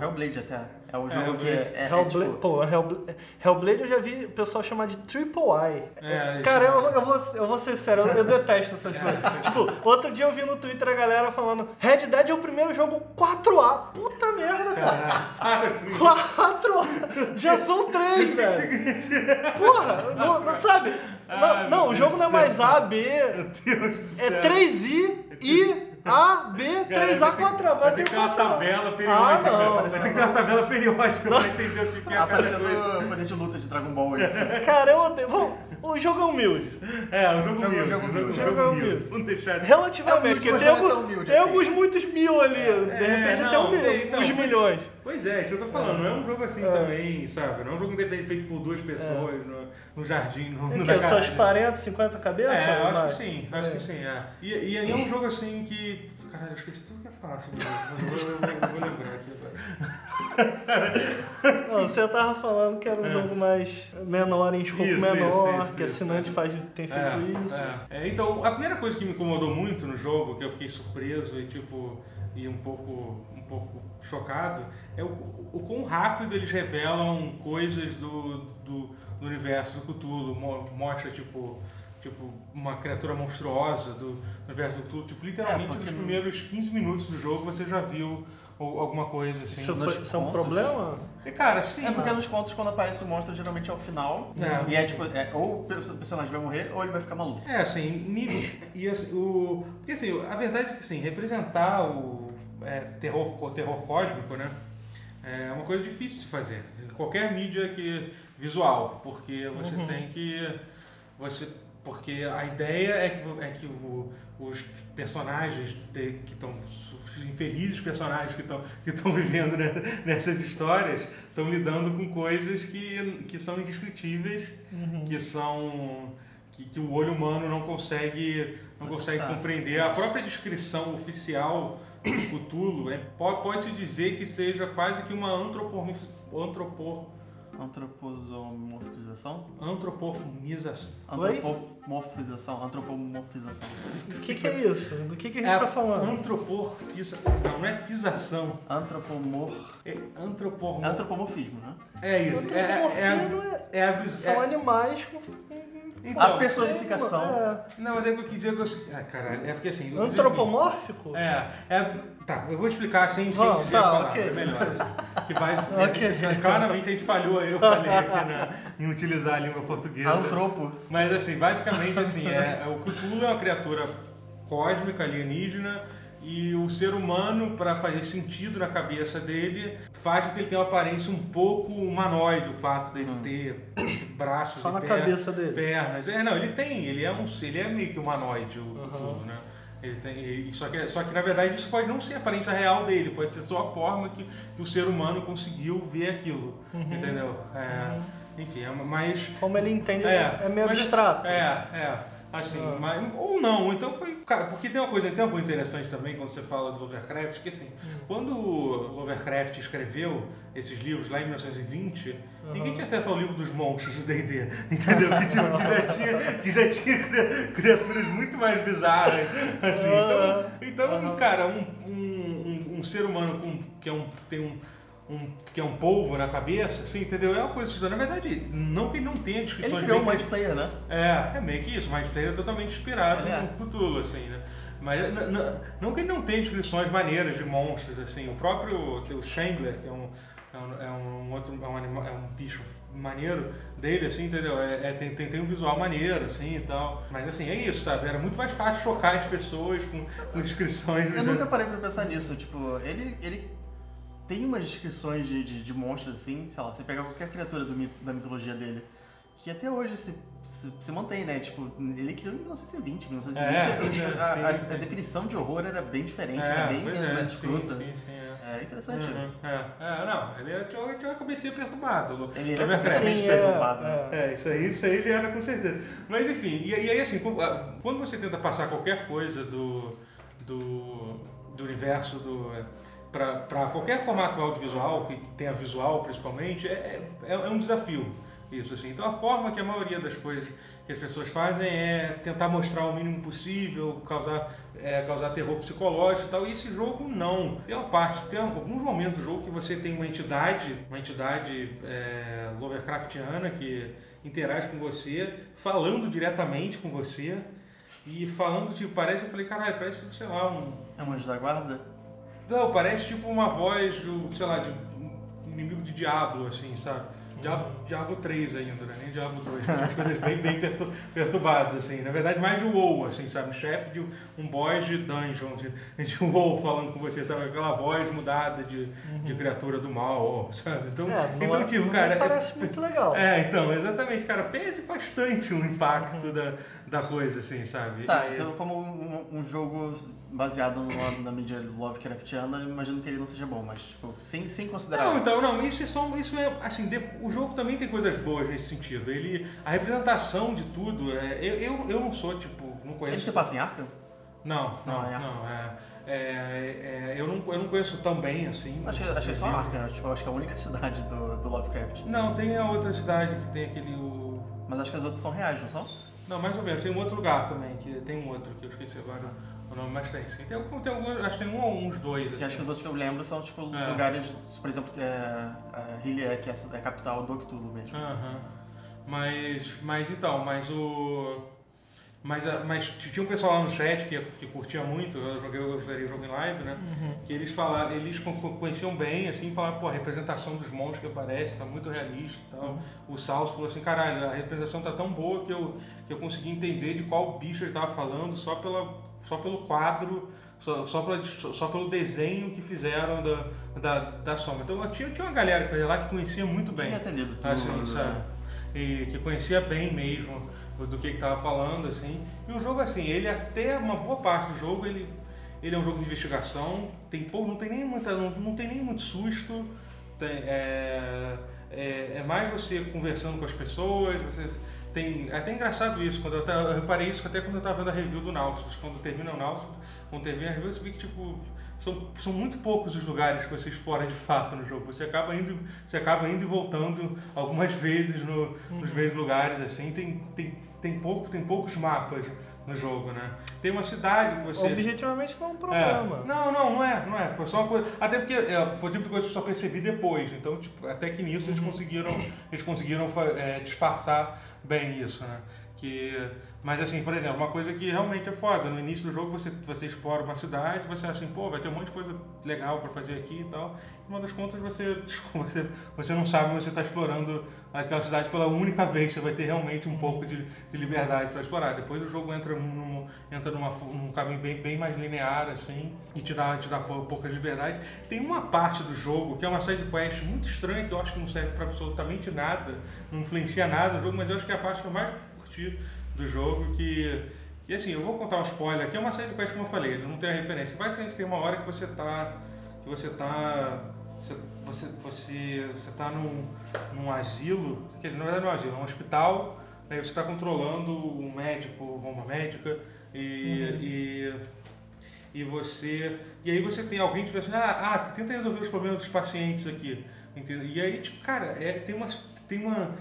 C: Hellblade até. É o
A: É,
C: jogo que
A: Hellblade.
C: é, é, é
B: Hellblade,
C: tipo...
B: pô, Hellblade, Hellblade eu já vi o pessoal chamar de Triple I.
A: É,
B: Cara, eu, eu, vou, eu vou ser sério, eu, eu detesto essas coisas. tipo, outro dia eu vi no Twitter a galera falando Red Dead é o primeiro jogo 4A. Puta merda, cara.
A: Para com isso.
B: 4A! Já são três, velho. Porra, não, não sabe?
A: Ah,
B: Não, o jogo não é mais A, B,
A: Meu Deus do céu.
B: é 3I, I, A, B, 3A, 4A.
A: Vai ter que ter uma
B: 4A.
A: tabela periódica.
B: Ah, não.
A: vai ter que ter uma tabela periódica pra entender o que que é
C: Ah,
A: cada coisa.
C: o poder de luta de Dragon Ball aí, assim.
B: Cara, eu odeio. Bom, o jogo é humilde.
A: É, um jogo
C: Jogo-
A: humilde.
C: jogo
A: um jogo,
C: humilde.
A: jogo
B: Jogo
A: humilde.
B: humilde.
A: Vamos deixar de...
B: Relativamente,
C: É
B: porque tem,
C: não é
B: alguns,
C: tão humilde
B: tem
C: assim.
B: alguns muitos mil ali. de repente
A: não,
B: até um mil,
A: tem, então,
B: uns
A: mas-
B: milhões.
A: Pois é, isso que eu tô falando. Não é um jogo assim
B: É.
A: também, sabe? Não é um jogo que deve ter feito por duas pessoas no, no jardim, no,
B: Tem
A: no
B: o quê?
A: na
B: Só
A: garagem.
B: as 40, 50 cabeças?
A: É, eu acho que sim, acho
B: É.
A: que sim, é. E, e aí é um jogo assim que. Caralho, eu esqueci tudo que ia falar sobre isso. Eu, eu, eu, eu vou lembrar aqui agora.
B: Não, você tava falando que era um
A: É.
B: jogo mais menor, em escopo
A: Isso,
B: menor,
A: isso, isso,
B: que assinante
A: é.
B: faz, tem feito isso.
A: É, é. então, a primeira coisa que me incomodou muito no jogo, que eu fiquei surpreso e tipo e um pouco um pouco chocado, é o, o quão rápido eles revelam coisas do, do, do universo do Cthulhu. Mo- Mostra, tipo, tipo, uma criatura monstruosa do universo do Cthulhu. Tipo, literalmente
C: É,
A: nos primeiros 15 minutos do jogo você já viu al- alguma coisa assim.
B: Isso, foi, isso é um problema?
A: E, cara, sim.
C: É porque nos contos, quando aparece o monstro, geralmente é o final.
A: É.
C: E é tipo, é, ou o perso- personagem vai morrer, ou ele vai ficar maluco.
A: É, assim, e, assim, o, porque assim, a verdade é que assim, representar o é, terror, terror cósmico, né, é uma coisa difícil de se fazer. Qualquer mídia que visual, porque você
B: Uhum.
A: tem que você porque a ideia é que, é que o- os personagens de- que estão os infelizes personagens que estão que estão vivendo né, nessas histórias estão lidando com coisas que, que são indescritíveis
B: Uhum.
A: que são que, que o olho humano não consegue não consegue compreender a própria descrição oficial Cthulhu é, pode, pode se dizer que seja quase que uma antropor, antropor,
C: Antropomorfização?
A: antropomorfização?
C: Antropomorfização. Antropomorfização.
B: O que, que é isso? Do que, que a gente
A: é
B: tá falando?
A: antropomorfiza não, não é fização
C: Antropomor...
A: é antropomor
C: Antropomorfismo, né?
A: é isso é, é,
B: é-
A: é, é
B: São
A: é-
B: animais com.
A: Então,
C: a personificação.
B: É.
A: não mas é que eu quis dizer que eu, ah, caralho, é porque assim
B: Antropomórfico?
A: É, é, tá, eu vou explicar sem, sem
B: Vamos,
A: dizer
B: tá,
A: a palavra,
B: ok.
A: é melhor. Assim, que vai,
B: Ok.
A: Claramente a gente falhou, eu falei aqui na- em utilizar a língua portuguesa.
C: Antropo.
A: Mas assim, basicamente assim, é, é, o Cthulhu é uma criatura cósmica, alienígena, e o ser humano, para fazer sentido na cabeça dele, faz com que ele tenha uma aparência um pouco humanoide, o fato dele ter braços
B: Só
A: e
B: na
A: per-
B: cabeça dele.
A: pernas. É, não, ele tem, ele é um, ele é meio que humanoide, o
B: Uhum.
A: Cthulhu, né? Ele tem, ele- só, que, só que na verdade isso pode não ser a aparência real dele, pode ser só a forma que, que o ser humano conseguiu ver aquilo,
B: Uhum.
A: entendeu? É, Enfim, é mas
B: Como ele entende, é, meio
A: mas,
B: abstrato.
A: É, é. Assim,
B: Ah.
A: mas, ou não, então foi. Cara, porque tem uma coisa, tem uma coisa interessante também quando você fala do Lovecraft, que assim,
B: Hum.
A: quando o Lovecraft escreveu esses livros lá em 1920, ninguém
B: Aham.
A: tinha acesso ao livro dos monstros do D&D, entendeu? Que, tipo, que já tinha, que já tinha cri- criaturas muito mais bizarras, assim. Então, então
B: Aham.
A: cara, um, um, um, um ser humano com, que é um, tem um, um, que é um polvo na cabeça, assim, entendeu? É uma coisa assustadora. Na verdade, não que ele não tenha
C: Ele
A: descrições
C: criou o Mind Flayer, né?
A: é, é meio que isso. Mind Flayer é totalmente inspirado
C: Ele é.
A: no Cthulhu, assim, né? Mas não que ele não tenha descrições maneiras de monstros, assim. O próprio o Chandler, que é um, é um, é um outro é um, animal, é um bicho maneiro dele, assim, entendeu? É, é- tem, tem, tem um visual maneiro, assim, e tal. Mas, assim, é isso, sabe? Era muito mais fácil chocar as pessoas com, com descrições.
C: Eu nunca parei pra pensar nisso. Tipo, ele, ele tem umas descrições de, de, de monstros assim, sei lá, você pegar qualquer criatura do mito, da mitologia dele, que até hoje se, se, se mantém, né? Tipo, ele criou em 1920, 1920.
A: É,
C: a-
A: é,
C: a, a-
A: sim, sim.
C: a definição de horror era bem diferente, era bem mais
A: é,
C: escruta.
A: Sim, sim, sim, é.
C: É interessante
A: Uhum,
C: isso.
A: é, é, não, ele é- tinha, tinha uma cabecinha perturbada.
C: Ele era completamente perturbado, né?
B: é.
A: É, isso aí, isso aí ele era com certeza. Mas enfim, e, e aí assim, quando você tenta passar qualquer coisa do, do, do universo do. Para qualquer formato audiovisual, que, que tenha visual principalmente, é, é, é um desafio. Isso, assim. Então a forma que a maioria das coisas que as pessoas fazem é tentar mostrar o mínimo possível, causar, é, causar terror psicológico e tal. E esse jogo não. Tem uma parte, tem alguns momentos do jogo que você tem uma entidade, uma entidade é, Lovecraftiana que interage com você, falando diretamente com você. E falando, tipo, parece, eu falei, caralho, parece, sei lá, um.
C: É um anjo da guarda?
A: Não, parece tipo uma voz, do, sei lá, de um inimigo de Diablo, assim, sabe? Diablo, Diablo 3 ainda, né? Nem Diablo 2, que as coisas bem, bem pertur- perturbadas, assim. Na verdade, mais de WoW, assim, sabe? Um chefe de um boss de dungeon, de, de WoW falando com você, sabe? Aquela voz mudada de, de criatura do mal, sabe? Então,
B: Uhum. É,
A: então
B: é-
A: tipo, cara...
B: parece muito legal.
A: É, então, exatamente, cara, perde bastante o impacto da, da coisa, assim, sabe?
C: Tá, então como um, um jogo baseado numa, na mídia Lovecraftiana, imagino que ele não seja bom, mas tipo, sem, sem considerar
A: Não,
C: isso.
A: então, não, isso é só, isso é, assim, de- o jogo também tem coisas boas nesse sentido. Ele, a representação de tudo, é, eu, eu, eu não sou, tipo, não
C: Ele
A: conheço...
C: se passa em Arkham?
A: Não, não,
C: Não, é.
A: não, é, é, é, eu, não, eu não conheço tão bem, assim.
C: Acho, que- acho que é só. Arkham, tipo, acho que é a única cidade do, do Lovecraft.
A: Não, tem a outra cidade que tem aquele, o...
C: Mas acho que as outras são reais, não são?
A: Não, mais ou menos, tem um outro lugar também, que tem um outro, que eu esqueci agora mas tem sim. Tem, tem alguns, acho que tem um ou uns dois,
C: Que
A: assim.
C: acho que os outros que eu lembro são, tipo,
A: É.
C: lugares, por exemplo, que é, é Hylia, que é a é a capital do Cthulhu mesmo.
A: Aham. Mas, mas então, mas o. Mas, a- mas tinha um pessoal lá no chat que, que curtia muito, eu joguei, eu joguei o jogo em live, né? Que eles falaram, eles co- co- conheciam bem, assim, falaram, pô, a representação dos monstros que aparece tá muito realista e tal. O Salso falou assim, caralho, a representação tá tão boa que eu, que eu consegui entender de qual bicho ele tava falando só, pela, só pelo quadro, só, só, pela, só pelo desenho que fizeram da, da, da sombra. Então tinha, tinha uma galera que lá que conhecia muito bem.
C: Tinha atendido tudo.
A: Assim, sabe? E que conhecia bem mesmo do que que tava falando, assim. E o jogo, assim, ele até uma boa parte do jogo, ele, ele é um jogo de investigação, tem pouco, não tem nem muita, não, não tem nem muito susto, tem, é, é, é mais você conversando com as pessoas, você tem, é até engraçado isso, quando eu, eu reparei isso até quando eu tava vendo a review do Nautilus, quando termina o Nautilus, quando termina a review, você vê que, tipo, são, são muito poucos os lugares que você explora de fato no jogo. Você acaba indo, você acaba indo e voltando algumas vezes no, nos mesmos lugares, assim. Tem, tem, tem, pouco, tem poucos mapas no jogo, né? Tem uma cidade que você...
B: Objetivamente não é um
A: É.
B: problema.
A: Não, não, não é, não é. Foi só uma coisa. Até porque é, foi tipo coisa que eu só percebi depois. Então, tipo, até que nisso eles conseguiram, eles conseguiram é, disfarçar bem isso, né? Que, mas assim, por exemplo, uma coisa que realmente é foda. No início do jogo você, você explora uma cidade, você acha assim, pô, vai ter um monte de coisa legal pra fazer aqui e tal. E uma das contas você, você, você não sabe, mas você está explorando aquela cidade pela única vez. Você vai ter realmente um pouco de, de liberdade para explorar. Depois o jogo entra num, entra numa, num caminho bem, bem mais linear, assim, e te dá, te dá pou- pouca liberdade. Tem uma parte do jogo que é uma side quest muito estranha, que eu acho que não serve para absolutamente nada, não influencia nada no jogo, mas eu acho que é a parte que eu mais curti do jogo, que, que assim, eu vou contar um spoiler aqui, é uma side quest como eu falei, ele não tem a referência. Basicamente tem uma hora que você tá. que você tá. Você, você, você, você tá num, num asilo, quer dizer, na verdade não é um asilo, é um hospital, aí você está controlando um médico ou uma médica e, e, e você. E aí você tem alguém que assim, ah, ah, tenta resolver os problemas dos pacientes aqui. Entendeu? E aí, tipo, cara, é, tem uma. Tem uma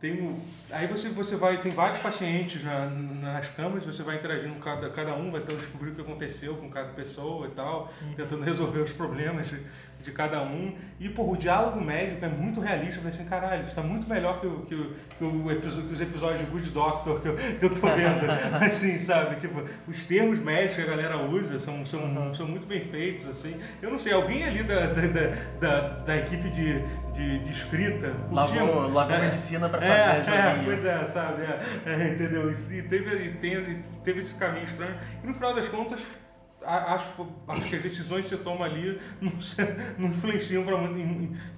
A: tem aí você, você vai, tem vários pacientes na, nas câmaras, você vai interagindo com cada, cada um, vai tentando descobrir o que aconteceu com cada pessoa e tal, tentando resolver os problemas de, cada um. E, porra, o diálogo médico é muito realista, eu falei assim, caralho, isso tá muito melhor que, o, que, o, que, o episódio, que os episódios de Good Doctor que eu, que eu tô vendo. assim, sabe? Tipo, os termos médicos que a galera usa são, são, são muito bem feitos, assim. Eu não sei, alguém ali da, da, da, da, equipe de, de, de escrita
C: Largou, largou
A: É.
C: medicina pra fazer
A: é, é,
C: joguinho.
A: pois é, sabe? É, é, entendeu? E teve, e tem, e teve esse caminho estranho. E no final das contas, acho, que- acho que as decisões que você toma ali não, não influenciam pra, em,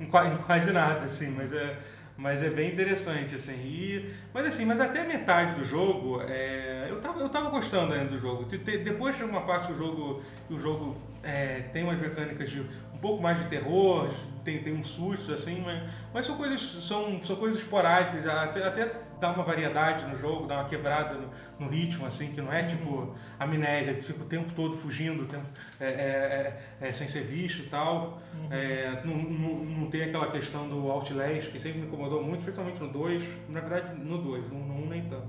A: em em quase nada, assim, mas é. Mas é bem interessante, assim. E, mas assim, mas até metade do jogo, é, eu, tava, eu tava gostando ainda do jogo. Depois chega uma parte do jogo que o jogo é, tem umas mecânicas de um pouco mais de terror, tem, tem um susto, assim, mas, mas são coisas, são, são coisas esporádicas, até, até dá uma variedade no jogo, dá uma quebrada no, no ritmo, assim, que não é tipo amnésia, que fica o tempo todo fugindo, tempo, é, é, é, é, sem ser visto e tal. É, não, não, não tem aquela questão do Outlast, que sempre me incomodou muito, especialmente no 2, na verdade no 2, no 1 nem tanto.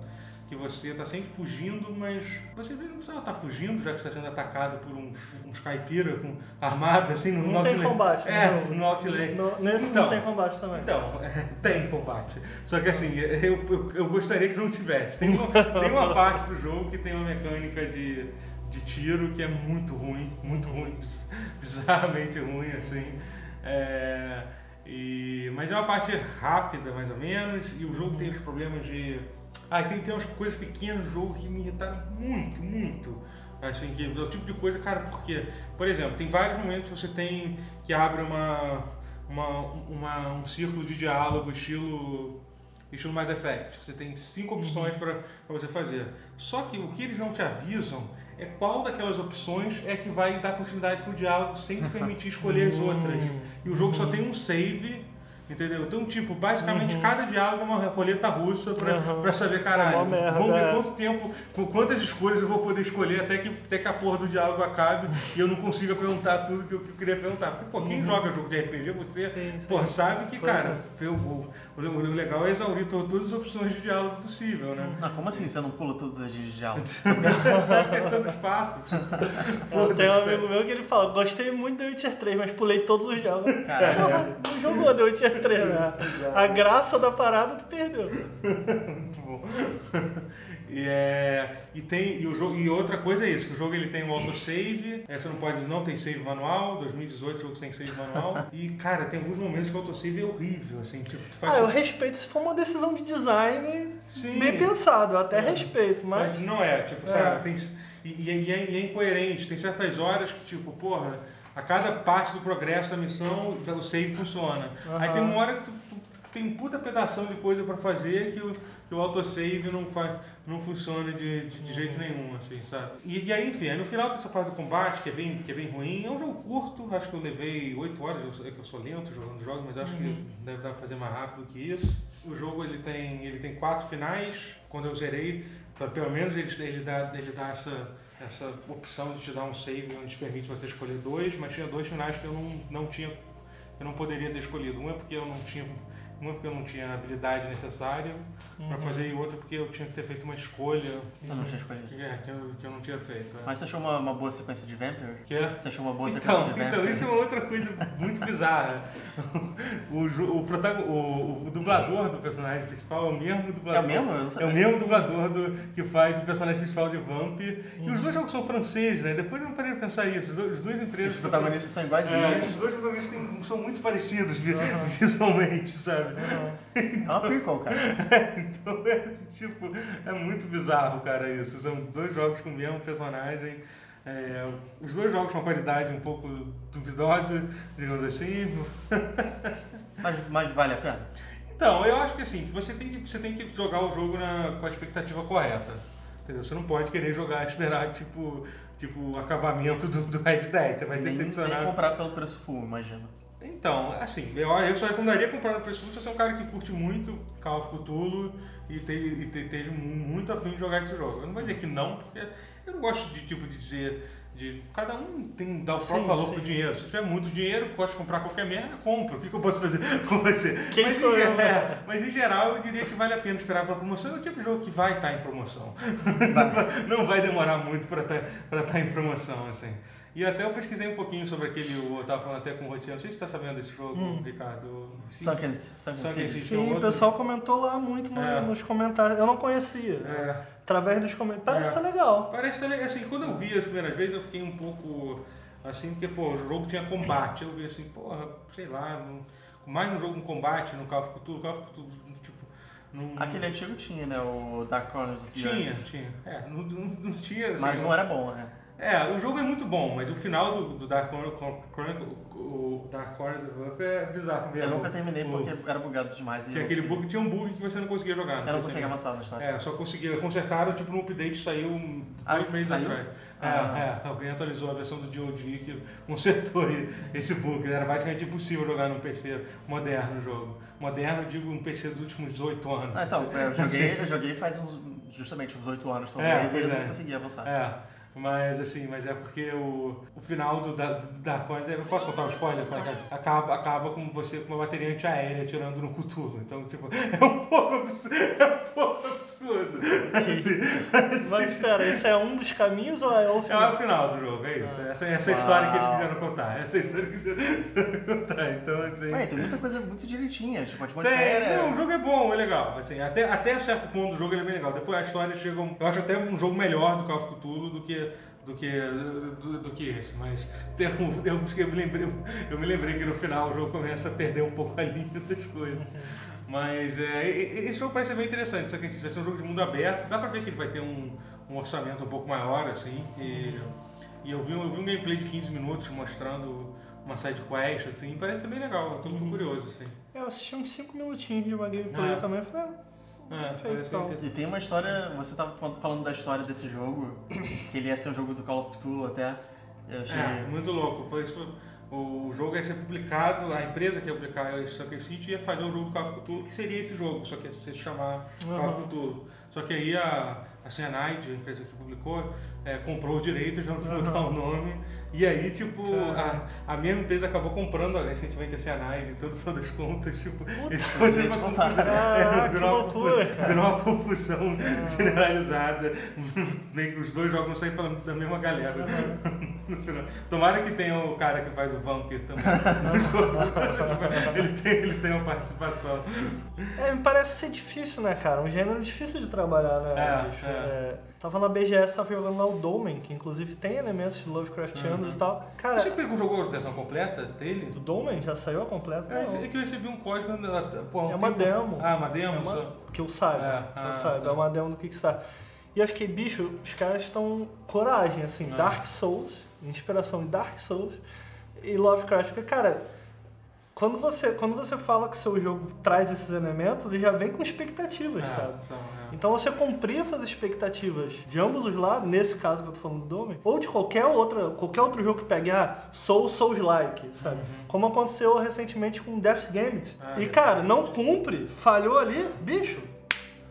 A: Que você está sempre fugindo, mas você não precisa estar fugindo, já que você está sendo atacado por uns, uns caipira com armada, assim, no,
B: Não
A: no
B: tem
A: Outlast.
B: combate,
A: É, no Outlast.
B: No- Nesse
A: Então,
B: não tem combate também.
A: Então, é, tem combate. Só que assim, eu, eu, eu gostaria que não tivesse. Tem uma, tem uma parte do jogo que tem uma mecânica de, de tiro que é muito ruim, muito ruim, biz- bizarramente ruim, assim. É, e, mas é uma parte rápida, mais ou menos, e o jogo tem os problemas de. Ah, tem, tem umas coisas pequenas no jogo que me irritaram muito, muito. Assim, que é o tipo de coisa, cara, porque, por exemplo, tem vários momentos que você tem que abre uma, uma, uma, um círculo de diálogo estilo, estilo Mass Effect. Você tem cinco opções para você fazer. Só que o que eles não te avisam é qual daquelas opções é que vai dar continuidade pro diálogo sem te permitir escolher as outras. E o jogo só tem um save Entendeu? Então, tipo, basicamente cada diálogo é uma roleta russa pra,
B: Uhum.
A: pra saber,
B: É
A: caralho,
B: merda,
A: vamos ver
B: é.
A: quanto tempo, com quantas escolhas eu vou poder escolher até que, até que a porra do diálogo acabe e eu não consiga perguntar tudo que eu, que eu queria perguntar. Porque, pô, quem joga jogo de RPG, você,
B: Uhum. Sim, sim.
A: pô, sabe que,
B: Pois
A: cara, o, o, o, o legal é exaurir to- todas as opções de diálogo possível, né?
C: Ah, como assim você não pula todas as de diálogo?
A: É tanto espaço.
B: Eu tenho um amigo meu que ele fala, gostei muito do Witcher 3, mas pulei todos os diálogos.
C: Caralho.
B: Não jogou The Witcher 3, né? A graça da parada tu perdeu.
A: Muito bom. E, é, e, tem, e, o jogo, e outra coisa é isso, que o jogo ele tem um autosave, é, você não pode, não tem save manual, 2018 jogo sem save manual. E, cara, tem alguns momentos que o autosave é horrível, assim, tipo, tu faz...
B: Ah, eu respeito se for uma decisão de design
A: Sim.
B: bem pensado, até respeito, mas...
A: Mas não é, tipo,
B: É.
A: sabe, tem, e, e, e é, e é incoerente, tem certas horas que, tipo, porra, a cada parte do progresso da missão, o save funciona. Aí
B: Aham.
A: tem uma hora que tu, tu tem um puta pedação de coisa pra fazer que o, que o autosave não, faz, não funciona de, de, de jeito nenhum, assim, sabe? E, e aí, enfim, aí no final dessa parte do combate, que é bem, que é bem ruim, é um jogo curto, acho que eu levei 8 horas, eu, é que eu sou lento jogando jogos, mas acho que deve dar pra fazer mais rápido que isso. O jogo ele tem, ele tem quatro finais, quando eu zerei, então, pelo menos ele, ele dá, ele dá essa, essa opção de te dar um save onde te permite você escolher dois, mas tinha dois finais que eu não, não tinha, eu não poderia ter escolhido. Um é porque eu não tinha, um é porque eu não tinha a habilidade necessária para fazer e outro porque eu tinha que ter feito uma escolha
C: Você não tinha escolhido.
A: que, é, que, eu, que eu não tinha feito. é.
C: Mas você achou uma, uma boa sequência de Vampire?
A: Que é?
C: Você achou uma boa
A: Então,
C: sequência de
A: então,
C: Vampire?
A: isso é uma outra coisa muito bizarra. O, o, protago- o, o dublador do personagem principal é o mesmo dublador.
C: É o mesmo? Eu não sabia.
A: É o mesmo dublador do, que faz o personagem principal de Vamp. E os dois jogos são franceses, né? Depois eu não parei de pensar isso. Os dois, as duas empresas.
C: Os protagonistas são
A: É,
C: iguaizinhos.
A: os dois protagonistas são muito parecidos vi- visualmente, sabe?
C: É uma prequel, cara.
A: Então é tipo, é muito bizarro, cara, isso. São dois jogos com o mesmo personagem. É, os dois jogos com uma qualidade um pouco duvidosa, digamos assim.
C: Mas, mas vale a pena?
A: Então, eu acho que assim, você tem que, você tem que jogar o jogo na, com a expectativa correta. Entendeu? Você não pode querer jogar e esperar, tipo, tipo o acabamento do, do Red Dead. Você vai ser
C: Nem, nem
A: decepcionado.
C: comprar pelo preço full, imagina.
A: Então, assim, eu, eu só recomendaria comprar no preço se você é um cara que curte muito Call of Cthulhu e, te, te- esteja mu- muito afim de jogar esse jogo. Eu não vou dizer que não, porque eu não gosto de tipo de dizer. De, cada um tem que dar o próprio
B: Sim,
A: valor
B: sim.
A: pro dinheiro. Se tiver muito dinheiro, gosta de comprar qualquer merda, compra. O que, que eu posso fazer com você?
B: Quem
A: mas,
B: sou
A: em,
B: eu,
A: é, mas em geral eu diria que vale a pena esperar pela promoção. É o tipo de jogo que vai estar em promoção. não vai demorar muito para estar em promoção, assim. E até eu pesquisei um pouquinho sobre aquele, eu tava falando até com o Rotiano, não sei se você tá sabendo desse jogo,
B: Hum.
A: Ricardo.
C: Sunken, City.
B: Sim, o
A: outro-
B: pessoal comentou lá muito no-
A: É.
B: nos comentários. Eu não conhecia.
A: É,
B: Através dos comentários. Parece
A: É.
B: que tá legal.
A: parece que, assim, quando eu vi as primeiras vezes, eu fiquei um pouco assim, porque, pô, o jogo tinha combate. Eu vi assim, porra, sei lá, não- mais um jogo com combate no Call of Cthulhu, Call of Cthulhu, tipo, não...
C: Aquele antigo tinha, né? O Dark Corners of the
A: Tinha,
C: Earth.
A: tinha. É, não, não, não tinha, assim,
C: Mas não era bom, né?
A: É, o jogo é muito bom, mas o final do, do Dark Corner, Chronicle, o Dark Corners of Earth é bizarro
C: Eu
A: mesmo.
C: nunca terminei
A: O-
C: porque era bugado demais. e
A: Que
C: eu
A: aquele bug, tinha um bug que você não conseguia jogar.
C: Eu não
A: sei
C: consegui
A: se-
C: avançar na história.
A: É, só conseguia. Consertaram, tipo, no update saiu
C: Ah,
A: dois meses
C: saiu?
A: atrás. É,
C: Ah.
A: é, alguém atualizou a versão do DOD que consertou esse bug. Era basicamente impossível jogar num PC moderno o jogo. Moderno, eu digo, um PC dos últimos 18 anos.
C: Ah, então, eu
A: Assim.
C: joguei, eu joguei faz uns, justamente uns 8 anos,
A: É,
C: talvez, e
A: pois
C: eu
A: é.
C: não consegui avançar.
A: É, mas assim, mas é porque o, o final do, da, do Dark Corners, eu posso contar um spoiler? É que é? Acaba, acaba com você com uma bateria antiaérea atirando no Cthulhu. Então, tipo, é um pouco absurdo. É um pouco absurdo. Assim,
B: Mas espera, esse é um dos caminhos ou é o
A: é o
B: final?
A: final do jogo, é isso. Essa, essa é a história que eles quiseram contar. Essa é a história que eles quiseram contar. Então, assim.
C: Ué, tem muita coisa muito direitinha, tipo, a
A: Tem,
C: atmosfera.
A: não, o jogo é bom, é legal. Assim, até, até certo ponto do jogo ele é bem legal. Depois a história chega. um- Eu acho até um jogo melhor do Call of Cthulhu do que. Do que, do, do que esse, mas tem um- eu, eu, me lembrei, eu me lembrei que no final o jogo começa a perder um pouco a linha das coisas. Mas é, esse jogo parece ser bem interessante, só que vai ser um jogo de mundo aberto, dá pra ver que ele vai ter um, um orçamento um pouco maior, assim, e, e eu, vi, um- eu vi um gameplay de 15 minutos mostrando uma side quest, assim, parece bem legal, eu tô muito curioso, assim.
B: Eu assisti uns 5 minutinhos de uma gameplay
A: Ah.
B: também. eu Falei, ah,
A: É,
B: então.
C: E tem uma história, você tava fal- falando da história desse jogo, que ele ia ser um jogo do Call of Cthulhu até. Eu achei.
A: É, muito louco. Foi isso, o jogo ia ser publicado, a empresa que ia publicar esse Sunken City ia fazer o jogo do Call of Cthulhu, que seria esse jogo, só que ia se chamar Call of Cthulhu. Só que aí a, a Cyanide, a empresa que publicou, é, comprou os direitos, não quis mudar o nome. E aí, tipo, a, a mesma empresa acabou comprando recentemente a Cyanide, tudo no das contas, tipo, eles foram uma confusão.
B: Ah, que
A: virou, uma,
B: loucura.
A: confusão- virou uma confusão generalizada. Nem os dois jogos não saem pela, da mesma galera. Final. Tomara que tenha o cara que faz o Vampir também. ele, tem, ele tem uma participação.
B: É, me parece ser difícil, né, cara? Um gênero difícil de trabalhar, né,
A: É,
B: bicho?
A: é.
B: É, Tava na BGS, tava jogando lá o Domen, que inclusive tem elementos de Lovecraftianos e tal. Cara,
A: Você pegou, jogou a versão completa dele?
B: do Domen já saiu a completa?
A: É,
B: Não.
A: é que eu recebi um código. ela- Pô, um
B: É uma
A: tempo-
B: demo.
A: Ah, uma demo?
B: É uma-
A: só?
B: que eu saiba,
A: É,
B: que eu
A: ah,
B: saiba.
A: tá.
B: É uma demo do Kickstarter. E eu fiquei, bicho, os caras estão coragem, assim,
A: Ah.
B: Dark Souls, inspiração em Dark Souls e Lovecraft. Porque, cara, quando você, quando você fala que o seu jogo traz esses elementos, ele já vem com expectativas,
A: É,
B: sabe?
A: são, é.
B: Então você cumprir essas expectativas de ambos os lados, nesse caso que eu tô falando do Domen, ou de qualquer outra, qualquer outro jogo que pegue, ah, Soul Souls-like, sabe? Como aconteceu recentemente com Death's Gambit.
A: Uhum. Ah,
B: e
A: é.
B: cara, não cumpre, falhou ali, bicho,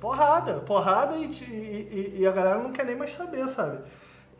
B: porrada, porrada e, e- e- e a galera não quer nem mais saber, sabe?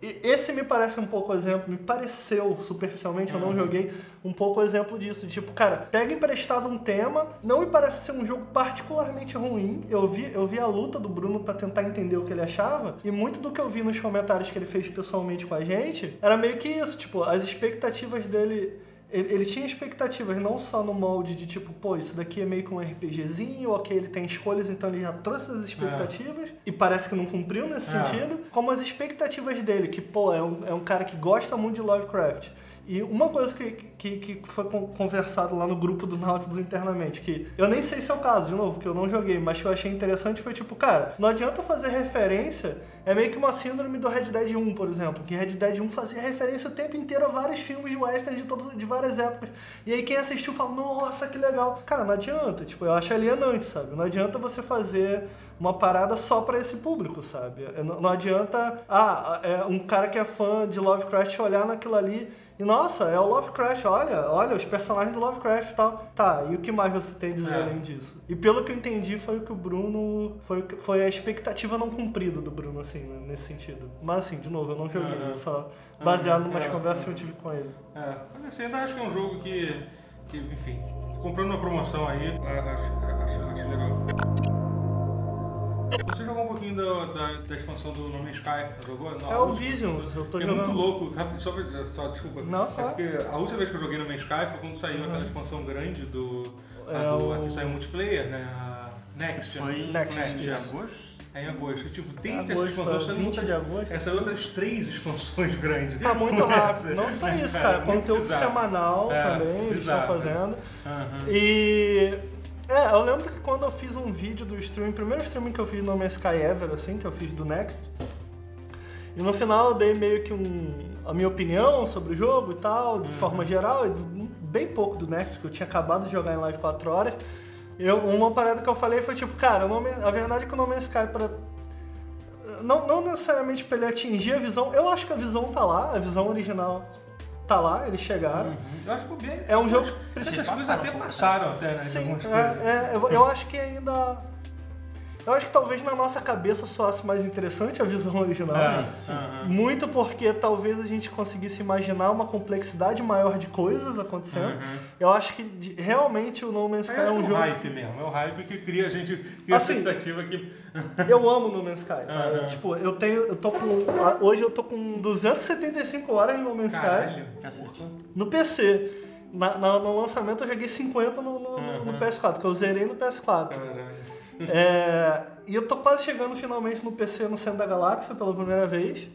B: E esse me parece um pouco exemplo, me pareceu superficialmente, eu não
A: Uhum.
B: joguei, um pouco exemplo disso. Tipo, cara, pega emprestado um tema, não me parece ser um jogo particularmente ruim. Eu vi, eu vi a luta do Bruno pra tentar entender o que ele achava, e muito do que eu vi nos comentários que ele fez pessoalmente com a gente era meio que isso, tipo, as expectativas dele. Ele, ele tinha expectativas não só no molde de tipo, pô, isso daqui é meio que um RPGzinho, ok, ele tem escolhas, então ele já trouxe as expectativas e parece que não cumpriu nesse
A: É.
B: sentido, como as expectativas dele, que, pô, é um, é um cara que gosta muito de Lovecraft. E uma coisa que, que, que foi con- conversado lá no grupo do Nautilus internamente, que eu nem sei se é o caso, de novo, porque eu não joguei, mas que eu achei interessante foi tipo, cara, não adianta fazer referência, é meio que uma síndrome do Red Dead 1, por exemplo, que Red Dead 1 fazia referência o tempo inteiro a vários filmes de western de, todos, de várias épocas. E aí quem assistiu fala, nossa, que legal. Cara, não adianta, tipo, eu acho alienante, sabe? Não adianta você fazer uma parada só pra esse público, sabe? Não, não adianta, ah, é um cara que é fã de Lovecraft olhar naquilo ali e nossa, é o Lovecraft, olha, olha os personagens do Lovecraft e tal. Tá, e o que mais você tem a dizer
A: É.
B: além disso? E pelo que eu entendi, foi o que o Bruno. Foi, que- foi a expectativa não cumprida do Bruno, assim, né, nesse sentido. Mas assim, de novo, eu não joguei,
A: Aham.
B: só baseado em
A: Aham,
B: umas
A: é,
B: conversas que
A: é.
B: eu tive com ele.
A: É, mas assim, ainda acho que é um jogo que, que enfim, comprando uma promoção aí, acho, acho, acho legal. Você jogou um pouquinho da, da, da expansão do No Man's Sky? Jogou? Não,
B: É o Visions, eu tô
A: é
B: jogando.
A: muito louco, só, pra- só desculpa.
B: Não,
A: é
B: claro.
A: porque a última vez que eu joguei no Man's Sky foi quando saiu aquela expansão grande do.
B: É
A: a, do
B: o-
A: a que saiu multiplayer, né? A Next.
C: Foi
A: né?
B: Next,
C: Next de
B: isso.
C: agosto?
A: É em agosto. Tipo, tem essa
B: Agosto,
A: expansão, saiu
B: 20
A: outras,
B: de agosto.
A: essa outras três expansões grandes.
B: Tá muito rápido.
A: essa.
B: Não só isso, cara.
A: muito
B: Conteúdo
A: bizarro.
B: semanal
A: É,
B: também, eles estão
A: bizarro.
B: fazendo.
A: Aham.
B: E. É, eu lembro que quando eu fiz um vídeo do streaming, primeiro streaming que eu fiz no Man's Sky Ever, assim, que eu fiz do Next. E no final eu dei meio que um, a minha opinião sobre o jogo e tal, de
A: Uhum.
B: forma geral, e bem pouco do Next, que eu tinha acabado de jogar em live 4 horas. Eu, uma parada que eu falei foi tipo, cara, a verdade é que o No Man's Sky pra. Não, não necessariamente pra ele atingir a visão, eu acho que a visão tá lá, a visão original tá lá, eles chegaram.
A: Uhum. Eu acho que bem,
B: É um jogo
A: Essas coisas até passaram até, né?
B: Sim, é, é, eu, eu acho que ainda. Eu acho que talvez na nossa cabeça soasse mais interessante a visão original.
A: Sim,
C: sim.
A: aham.
B: Muito porque talvez a gente conseguisse imaginar uma complexidade maior de coisas acontecendo.
A: Uhum.
B: Eu acho que de- realmente o No Man's Sky é um jogo.
A: o hype mesmo, é o hype que cria a gente, cria
B: Assim,
A: a expectativa que...
B: Eu amo No Man's Sky. tá?
A: Aham.
B: Tipo, eu tenho. Eu tô com. Hoje eu tô com 275 horas em No Man's Sky
A: Caralho.
C: Cacete.
B: no PC. Na- na- no lançamento eu joguei 50 no, no- no- no
A: Uhum.
B: PS4, que eu zerei no PS4.
A: Caralho.
B: É, e eu tô quase chegando finalmente no PC no Centro da Galáxia pela primeira vez.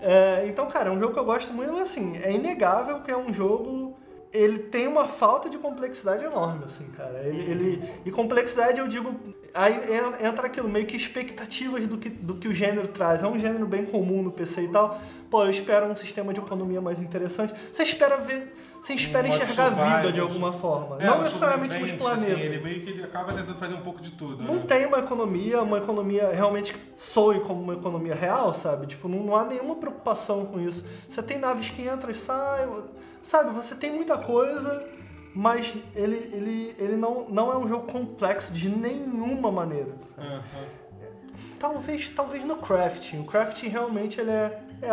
B: É, então, cara, é um jogo que eu gosto muito, mas assim, é inegável que é um jogo. Ele tem uma falta de complexidade enorme, assim, cara. Ele, ele- e complexidade eu digo. Aí en- entra aquilo, meio que expectativas do que, do que o gênero traz. É um gênero bem comum no PC e tal. Pô, eu espero um sistema de economia mais interessante. Você espera ver. Você espera
A: Um
B: enxergar a vida de alguma forma.
A: É,
B: não necessariamente nos planetas.
A: Assim, ele meio que ele acaba tentando fazer um pouco de tudo,
B: Não
A: né?
B: tem uma economia, uma economia realmente que soe como uma economia real, sabe? Tipo, não, não há nenhuma preocupação com isso. Você tem naves que entram e saem, sabe, você tem muita coisa, mas ele, ele, ele não, não é um jogo complexo de nenhuma maneira. sabe?
A: Aham.
B: Talvez, talvez no crafting. O crafting realmente ele é. É,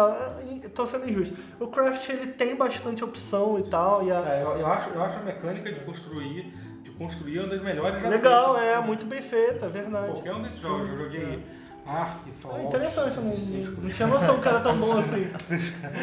B: é, tô sendo injusto. O crafting ele tem bastante opção e tal. E a-
A: É, eu, eu acho, eu acho a mecânica de construir, de construir uma das melhores já
B: legal,
A: feitas.
B: é muito bem feita, é verdade.
A: Qualquer um desses jogos, eu joguei Ark,
B: É
A: Fallout,
B: interessante, eu não,
A: 76,
B: não tinha noção que era tão bom assim.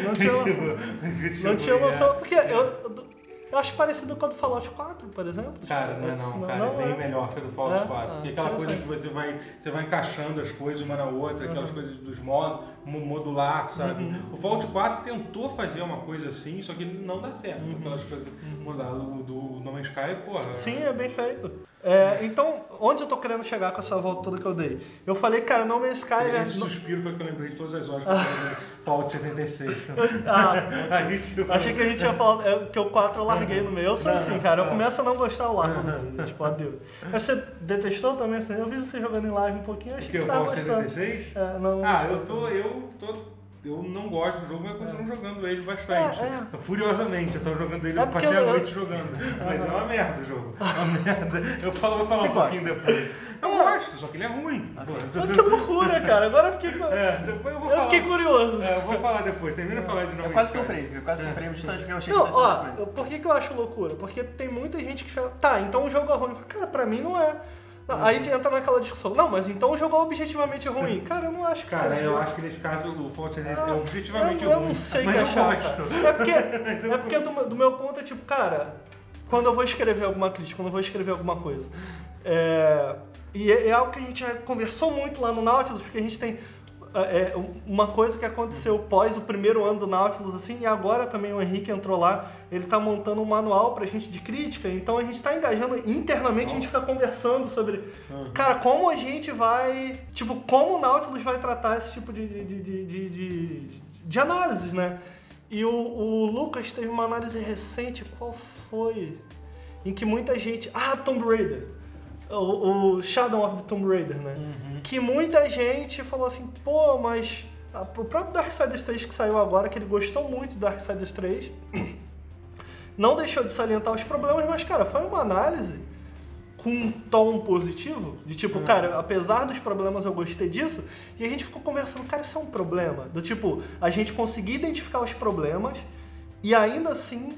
B: Não tinha noção.
A: Tipo,
B: Não tinha
A: tipo,
B: noção, porque eu, eu, acho parecido com o do Fallout 4, por exemplo.
A: Cara, não é não, cara, é bem melhor que a do Fallout
B: É?
A: 4.
B: Ah,
A: Porque aquela coisa que você vai, você vai encaixando as coisas uma na outra, aquelas
B: Uhum.
A: coisas dos modos, mo- modular, sabe? O Fallout 4 tentou fazer uma coisa assim, só que não dá certo. Aquelas coisas modular. O do No Man's Sky, porra.
B: Uhum. Sim, é bem feito. É, então, onde eu tô querendo chegar com essa volta toda que eu dei? Eu falei, cara, No Man's Sky... é-
A: Esse suspiro foi que eu lembrei de todas as horas que eu Fallout 76.
B: Ah,
A: Aí, tipo,
B: Achei que a gente ia falar é, que o 4 eu larguei no meio. Eu sou assim, cara. Eu começo a não gostar, no meio. Tipo, adeus. Mas você detestou também? Eu vi você jogando em live um pouquinho, eu achei
A: que
B: que você tava gostando.
A: 76?
B: É, não,
A: Ah,
B: não
A: eu tô, eu tô. Eu não gosto do jogo, mas continuo jogando ele bastante.
B: É,
A: Furiosamente, eu tô jogando ele,
B: É
A: eu passei a
B: eu-
A: noite jogando. Mas é uma merda o jogo. É uma merda. Eu falo, vou falar
C: Você
A: um pouquinho depois. Eu
B: É.
A: gosto, só que ele é ruim. Pô,
B: Mas que loucura, cara. Agora eu fiquei,
A: É, depois eu vou
B: eu
A: falar.
B: fiquei curioso.
A: É, eu vou falar depois, termina de falar de novo.
C: Eu quase comprei, eu quase comprei justamente porque eu achei que
B: Não,
C: uma
B: ó, por que, que eu acho loucura? Porque tem muita gente que fala, tá, então o jogo é ruim. Cara, pra mim não é. Não, Aí entra naquela discussão, não, mas então o jogo é objetivamente ruim. Cara, eu não acho que
A: Cara,
B: seja.
A: eu acho que nesse caso o 76 é
B: Ah,
A: objetivamente
B: eu, eu
A: ruim.
B: não sei
A: mas
B: que
A: eu
B: achar. É porque,
A: eu
B: é porque do, meu- do meu ponto é tipo, cara, quando eu vou escrever alguma crítica, quando eu vou escrever alguma coisa. É, e é, é algo que a gente já conversou muito lá no Nautilus, porque a gente tem é, uma coisa que aconteceu pós o primeiro ano do Nautilus, assim, e agora também o Henrique entrou lá, ele tá montando um manual pra gente de crítica, então a gente tá engajando internamente, a gente fica conversando sobre, cara, como a gente vai, tipo, como o Nautilus vai tratar esse tipo de, de, de, de, de, de análises, né? E o, o Lucas teve uma análise recente, qual foi? Em que muita gente. Ah, Tomb Raider. O, o Shadow of the Tomb Raider, né? Que muita gente falou assim, pô, mas. ah, O próprio Darksiders 3 que saiu agora, que ele gostou muito do Darksiders 3, não deixou de salientar os problemas, mas, cara, foi uma análise com um tom positivo, de tipo, cara, apesar dos problemas eu gostei disso, e a gente ficou conversando, cara, isso é um problema. Do tipo, a gente conseguir identificar os problemas e ainda assim,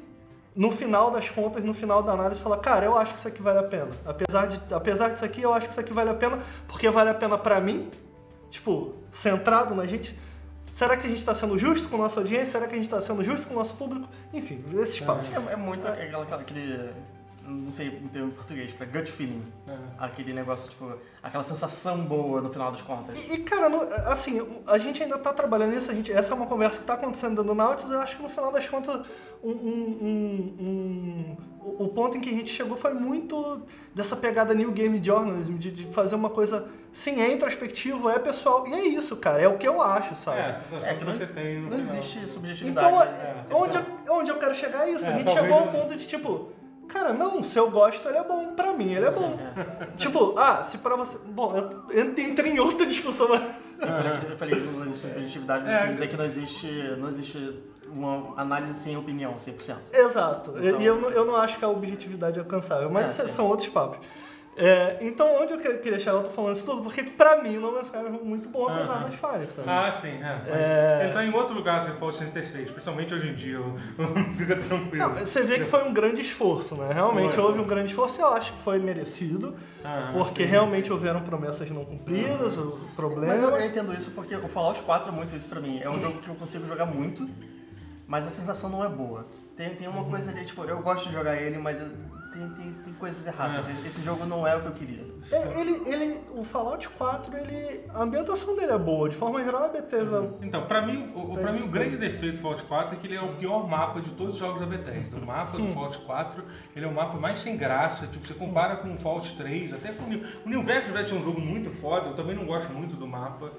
B: no final das contas, no final da análise, falar, cara, eu acho que isso aqui vale a pena. Apesar, de, apesar disso aqui, eu acho que isso aqui vale a pena, porque vale a pena pra mim, tipo, centrado na gente. Será que a gente está sendo justo com a nossa audiência? Será que a gente está sendo justo com o nosso público? Enfim, esses papos.
C: É, é muito aquela, aquela- aquele. Não sei o termo em português, pra gut feeling.
A: É.
C: Aquele negócio, tipo, aquela sensação boa no final das contas.
B: E, e, cara, no- assim, a gente ainda tá trabalhando nisso, a gente, essa é uma conversa que tá acontecendo dentro do Nautilus, eu acho que no final das contas, um, um- um- um- o ponto em que a gente chegou foi muito dessa pegada New Game Journalism, de, de fazer uma coisa, sim, é introspectivo, é pessoal, e é isso, cara, é o que eu acho, sabe?
A: É, a sensação
C: É
A: que
C: que não,
A: você tem no
C: não
A: final.
C: existe subjetividade.
B: Então,
C: né?
B: onde, eu, onde eu quero chegar é isso.
A: É,
B: a gente chegou ao ponto de tipo, cara, não, se eu gosto, ele é bom. Pra mim, ele é bom. Tipo, ah, se pra você. Bom, eu entrei em outra discussão. mas-
C: Eu falei, que, eu falei que não existe subjetividade, mas
A: É.
C: quer dizer que não existe, não existe uma análise sem opinião, 100%.
B: Exato.
C: Então-
B: E eu, não- eu não acho que a objetividade é alcançável, mas
C: É,
B: são outros papos. É, então, onde eu que- queria chegar, eu tô falando isso tudo, porque pra mim o No Man's Sky é um jogo muito bom, apesar das falhas, sabe?
A: Ah, sim, é.
B: É.
A: Ele tá em outro lugar do que o Fallout 76, principalmente hoje em dia. eu- Fica tranquilo.
B: Não, você vê que foi um grande esforço, né? Realmente
A: Foi.
B: houve um grande esforço e eu acho que foi merecido,
A: Ah,
B: porque
A: sim.
B: realmente houveram promessas não cumpridas, o problema.
C: Mas eu, entendo isso porque o Fallout 4 é muito isso pra mim. É um jogo que eu consigo jogar muito, mas a sensação não é boa. Tem, tem uma coisa ali, tipo, eu gosto de jogar ele, mas eu- tem, tem, tem coisas erradas. Esse jogo não é o que eu queria.
B: É, Ele, ele, o Fallout 4, ele, a ambientação dele é boa. De forma geral, a Bethesda...
A: Então, pra mim, o, pra mim, o grande defeito do Fallout 4 é que ele é o pior mapa de todos os jogos da Bethesda. O mapa
B: Hum.
A: do Fallout 4, ele é o mapa mais sem graça. Tipo, você compara com o Fallout 3, até com o New... O New Vegas deve ser um jogo muito foda, eu também não gosto muito do mapa.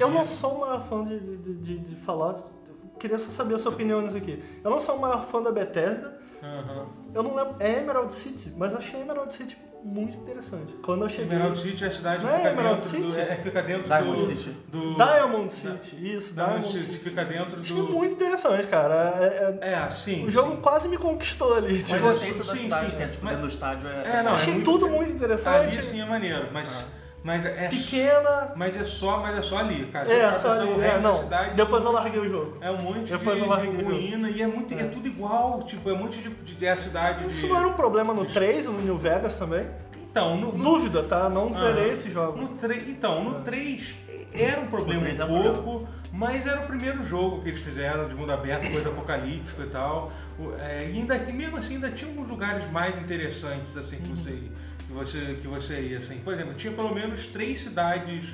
B: Eu não sou o maior fã de, de, de, de Fallout. Eu queria só saber a sua opinião nisso aqui. Eu não sou o maior fã da Bethesda,
A: Aham.
B: Eu não lembro. É Emerald City, mas eu achei Emerald City muito interessante. Quando eu cheguei.
A: Emerald City é a cidade que
B: é
A: fica
B: Emerald
A: dentro do.
B: City?
A: É, fica dentro
C: Diamond
A: do.
C: City.
A: do
B: Diamond City, isso,
A: Diamond
B: Diamond
A: City
B: City.
A: fica dentro
B: Achei
A: do.
B: muito interessante, cara. É- é-
A: É, sim.
B: o jogo
A: sim.
B: quase me conquistou ali.
C: O
B: Tipo,
A: Mas
C: conceito da
A: sim,
C: cidade,
A: sim,
C: que é tipo
A: mas-
C: dentro do estádio, é...
A: É, não, é
B: achei
A: muito-
B: tudo muito interessante.
A: Ali sim é maneiro, mas. Mas é,
B: Pequena.
A: mas é só, mas é só ali, cara.
B: É,
A: Você
B: só ali. É, não.
A: cidade,
B: Depois eu larguei o jogo.
A: É um monte
B: Depois eu
A: de,
B: larguei
A: de ruína e é, muito, é. tudo igual, tipo, é um monte de, de, é a cidade
B: Isso
A: de...
B: não era um problema no 3, no New Vegas também?
A: Então, no, no,
B: Dúvida, tá? Não zerei
A: Ah.
B: esse jogo.
A: no 3, então, no 3 era um problema
C: é
A: um pouco, mas era o primeiro jogo que eles fizeram de mundo aberto, coisa apocalíptica e tal. É, e ainda, mesmo assim ainda tinha alguns lugares mais interessantes assim que você que você que você ia assim. Por exemplo, tinha pelo menos três cidades,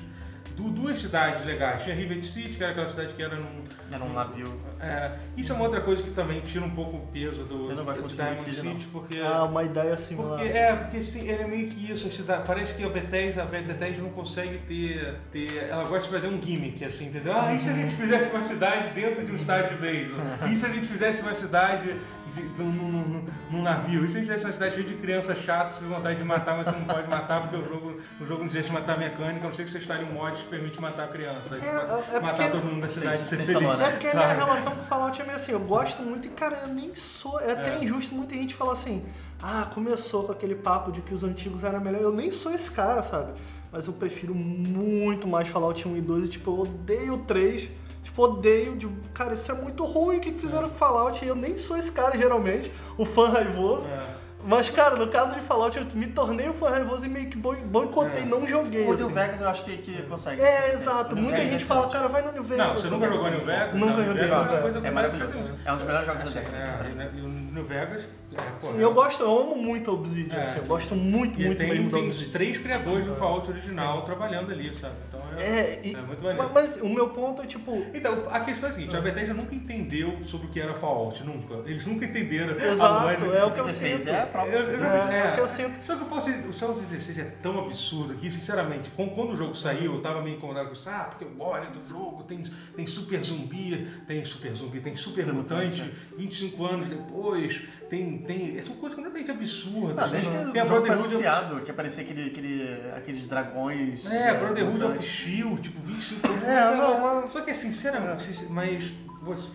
A: du- duas cidades legais. Tinha Rivet City, que era aquela cidade que era num
C: Era um navio.
A: é, isso é uma outra coisa que também tira um pouco o peso do,
C: Eu não gosto
A: do
C: muito de
A: Diamond
C: City,
A: City, porque,
B: Ah, uma ideia similar.
A: porque é, porque sim, ele é meio que isso, a cidade, parece que a Bethesda, a Bethesda não consegue ter, ter, ela gosta de fazer um gimmick, assim, entendeu? Ah, e se a gente fizesse uma cidade dentro de um estádio de beisebol? E se a gente fizesse uma cidade de, de- num, num- num navio? E se a gente fizesse uma cidade cheia de crianças chatas, com vontade de matar, mas você não pode matar porque o jogo, o jogo não deixa matar mecânica, a não ser que você instale um mod que permite matar a criança. Aí você
B: É, é- é
A: matar
B: porque-
A: todo mundo da cidade e ser
C: Sem- sem
A: feliz.
C: salão, né?
B: É porque a minha relação com o Fallout é meio assim, eu gosto muito e, cara, eu nem sou. É até
A: É.
B: injusto muita gente falar assim, ah, começou com aquele papo de que os antigos eram melhor. Eu nem sou esse cara, sabe? Mas eu prefiro muito mais Fallout 1 e 2 e, tipo, eu odeio o 3. Tipo, odeio de. Cara, isso é muito ruim o que fizeram com Fallout. E eu nem sou esse cara, geralmente, o fã raivoso.
A: É.
B: Mas, cara, no caso de Fallout, eu me tornei um fã raivoso e meio que boi- boicotei,
A: É.
B: não joguei.
C: O
B: assim.
C: New Vegas eu acho que, que consegue.
B: É, exato.
C: O New
B: Muita
C: Vegas
B: gente
C: é
B: fala, cara, vai no New Vegas.
A: Não, você nunca jogou New Vegas?
B: Nunca
A: Não, New
B: joguei
A: Vegas é
C: É maravilhoso. É um dos melhores jogos da
A: Assim,
C: década.
A: é, e o New Vegas, é, pô,
B: E eu gosto, eu amo muito a Obsidian,
A: É.
B: assim, eu gosto muito,
A: E
B: muito
A: tem,
B: mesmo
A: tem os três criadores do Fallout original trabalhando ali, sabe? É,
B: É, e-
A: é muito maneiro.
B: mas, mas o meu ponto é tipo.
A: Então, a questão é a seguinte, a Bethesda nunca entendeu sobre o que era Fallout, nunca. Eles nunca entenderam a
B: Exato,
A: lógica.
B: é o que eu
C: 36
B: sinto.
C: é a.
A: Eu, eu
B: É, é
A: é.
B: o que eu sinto.
A: Só que o Fallout- o Fallout 16 é tão absurdo que, sinceramente, quando, o jogo saiu, eu tava meio incomodado com isso. Ah, porque o lore do jogo tem, tem super zumbi, tem super zumbi, tem super mutante, 25 anos depois, tem. tem são coisas completamente absurdas.
C: Não, desde que
A: tem
C: o
A: a Brotherhood of-
C: anunciado, que aparecia aquele, aquele, aqueles dragões.
A: É, Brotherhood of. Shield, tipo, 25 anos.
B: É, não, mas-
A: Só que assim, sinceramente, mas você.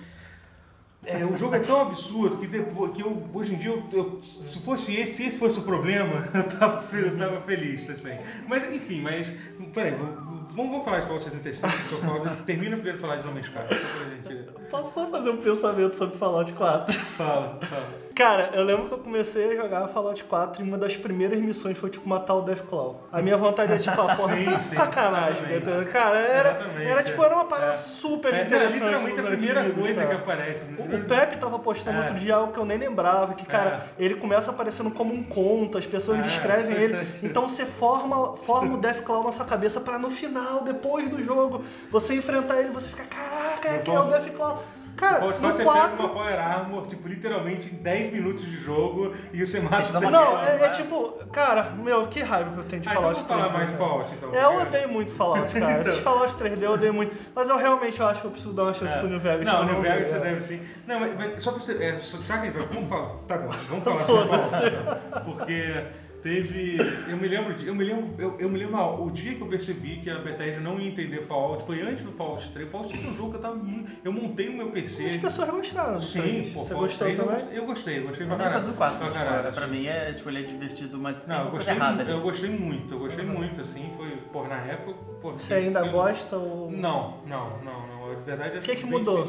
A: É, o jogo é tão absurdo que, depois, que eu, hoje em dia, eu, eu- se fosse esse, se esse fosse o problema, eu tava, eu tava feliz, assim. Mas, enfim, mas, peraí, vamos, vamos falar de Fallout 76, se eu falo, termina primeiro de falar de Man's Sky, só pra gente...
B: Posso só fazer um pensamento sobre Fallout 4?
A: Fala, fala.
B: Cara, eu lembro que eu comecei a jogar Fallout 4 e uma das primeiras missões foi, tipo, matar o Deathclaw. A minha vontade é, tipo, ah, porra, você tá de sacanagem. Beto. Cara, era,
A: Exatamente,
B: era, tipo,
A: é.
B: era uma parada
A: É.
B: super
A: É, é
B: interessante.
A: literalmente a primeira
B: antigos,
A: coisa
B: cara.
A: que aparece.
B: O, o Pepe tava postando
A: É.
B: outro dia algo que eu nem lembrava, que, cara, ele começa aparecendo como um conto, as pessoas
A: É.
B: descrevem ele. Então você forma, forma o Deathclaw na sua cabeça pra no final, depois do jogo, você enfrentar ele, você fica, caraca, é que é o Deathclaw. Cara,
A: Pode
B: no
A: você pega
B: 4...
A: uma Power Armor, tipo, literalmente em 10 minutos de jogo e você mata
C: uma
B: Não, é, é
C: né?
B: tipo, cara, meu, que raiva que eu tenho de
A: Ah, então
B: Fallout
A: vamos falar
B: 3D,
A: mais de
B: cara.
A: Fallout, então.
B: É, eu odeio muito Fallout, cara. Esses Fallout 3D eu odeio muito. Mas eu realmente acho que eu preciso dar uma chance
A: É.
B: pro New Vegas.
A: Não, o New Vegas você
B: é.
A: deve sim. Não, mas, mas só pra você. É, só, já que a gente vai. Vamos falar. Tá bom, vamos falar sobre Fallout. então. Porque teve. Eu me lembro. Eu me lembro. Eu, eu me lembro. ah, O dia que eu percebi que a Bethesda não ia entender Fallout foi antes do Fallout 3. Fallout 3 é um jogo que eu tava. muito- Eu montei o meu
B: As
A: PC.
B: pessoas gostaram
A: Sim, pô,
B: Você
A: Fallout
B: gostou
A: 3 eu
B: também?
A: gostei, eu gostei, eu pra
C: é por
A: caralho.
C: causa do 4,
A: Pra
C: tipo,
A: caralho,
C: é, pra
A: assim.
C: mim é, tipo, ele é divertido, mas tem
A: Não, eu gostei,
C: errada
A: eu gostei muito, eu gostei muito, assim, foi, por na época, pô,
B: Você
A: fiquei-
B: ainda gosta ou...
A: Não, não, não, não, a verdade é
B: O que que mudou?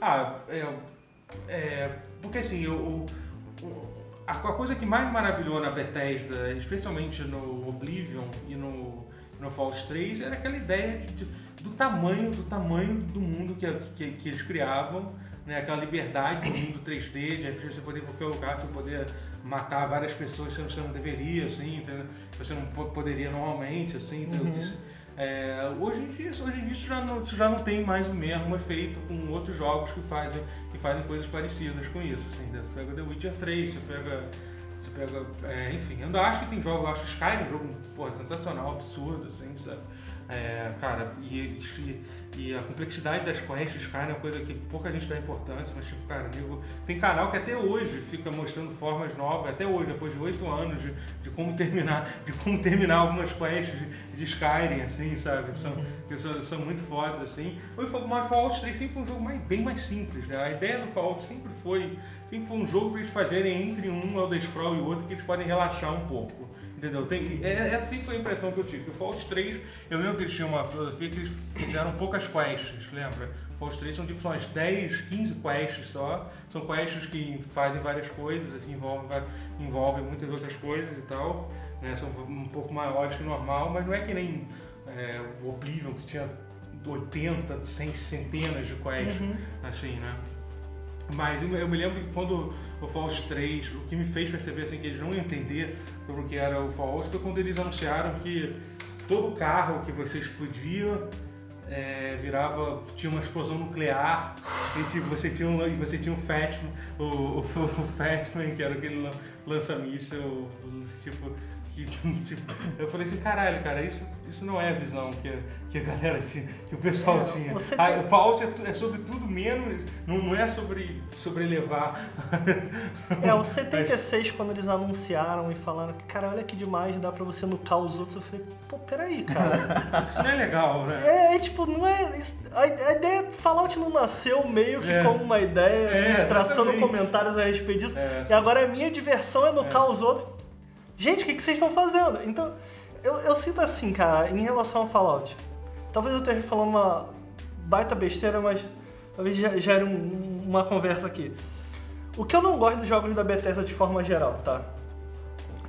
A: Ah, é, é, porque assim, eu, o- a, coisa que mais maravilhou na Bethesda, especialmente no Oblivion e no, no Fallout 3, era aquela ideia de- de- do tamanho, do tamanho do mundo que, que, que eles criavam, né? aquela liberdade do mundo 3D, de você poder ir qualquer lugar, você poder matar várias pessoas que você não deveria, assim, entendeu? você não po- poderia normalmente, assim, entendeu? É, hoje em dia, hoje em dia isso, já não, isso já não tem mais o mesmo efeito com outros jogos que fazem, que fazem coisas parecidas com isso. Assim? Você pega The Witcher 3, você pega. Você pega. é, enfim, ainda acho que tem jogos, eu acho Skyrim um jogo porra, sensacional, absurdo, assim, sabe? É, cara, e, e, a complexidade das quests, cara, é uma coisa que pouca gente dá importância, mas tipo, cara, amigo, tem canal que até hoje fica mostrando formas novas, até hoje, depois de oito anos, de, de como terminar, de como terminar algumas quests de, de Skyrim, assim, sabe? Que são, que são, são muito fodas, assim. Mas Fallout 3 sempre foi um jogo mais, bem mais simples, né? A ideia do Fallout sempre foi, sempre foi um jogo para eles fazerem entre um Elder Scroll e o outro que eles podem relaxar um pouco. Entendeu? Tem, é, essa sim foi a impressão que eu tive. O Fallout 3, eu lembro que eles tinham uma filosofia que eles fizeram poucas quests, lembra? O Fallout 3 são tipo são umas 10, 15 quests só. São quests que fazem várias coisas, assim, envolvem, envolvem muitas outras coisas e tal. Né? São um pouco maiores que o normal, mas não é que nem é, o Oblivion, que tinha 80, 100 centenas de quests, uhum. assim, né? Mas eu me lembro que quando o Fallout 3, o que me fez perceber assim, que eles não entender sobre o que era o Fallout foi quando eles anunciaram que todo carro que você explodia é, virava, tinha uma explosão nuclear e tipo, você tinha um, você tinha um Fatman, o, o, o Fatman, que era aquele lança-míssel, tipo, que, tipo, eu falei assim, caralho, cara, isso, isso não é a visão que a, que a galera tinha, que o pessoal é, tinha. Ah, o Paut é, é, sobre tudo menos, não, não é sobre, sobre elevar.
B: É, o 76, quando eles anunciaram e falaram que, cara, olha que demais, dá pra você nucar os outros, eu falei, pô, peraí, cara.
A: Isso não é legal, né?
B: É, é tipo, não é. Isso, a, a, ideia Fallout não nasceu meio que é. como uma ideia, é, traçando comentários a respeito disso. É, e agora a minha diversão é nucar os outros gente, o que, que vocês estão fazendo? Então, eu, eu sinto assim, cara, em relação ao Fallout. Talvez eu esteja falando uma baita besteira, mas talvez gere um, uma conversa aqui. O que eu não gosto dos jogos da Bethesda de forma geral, tá?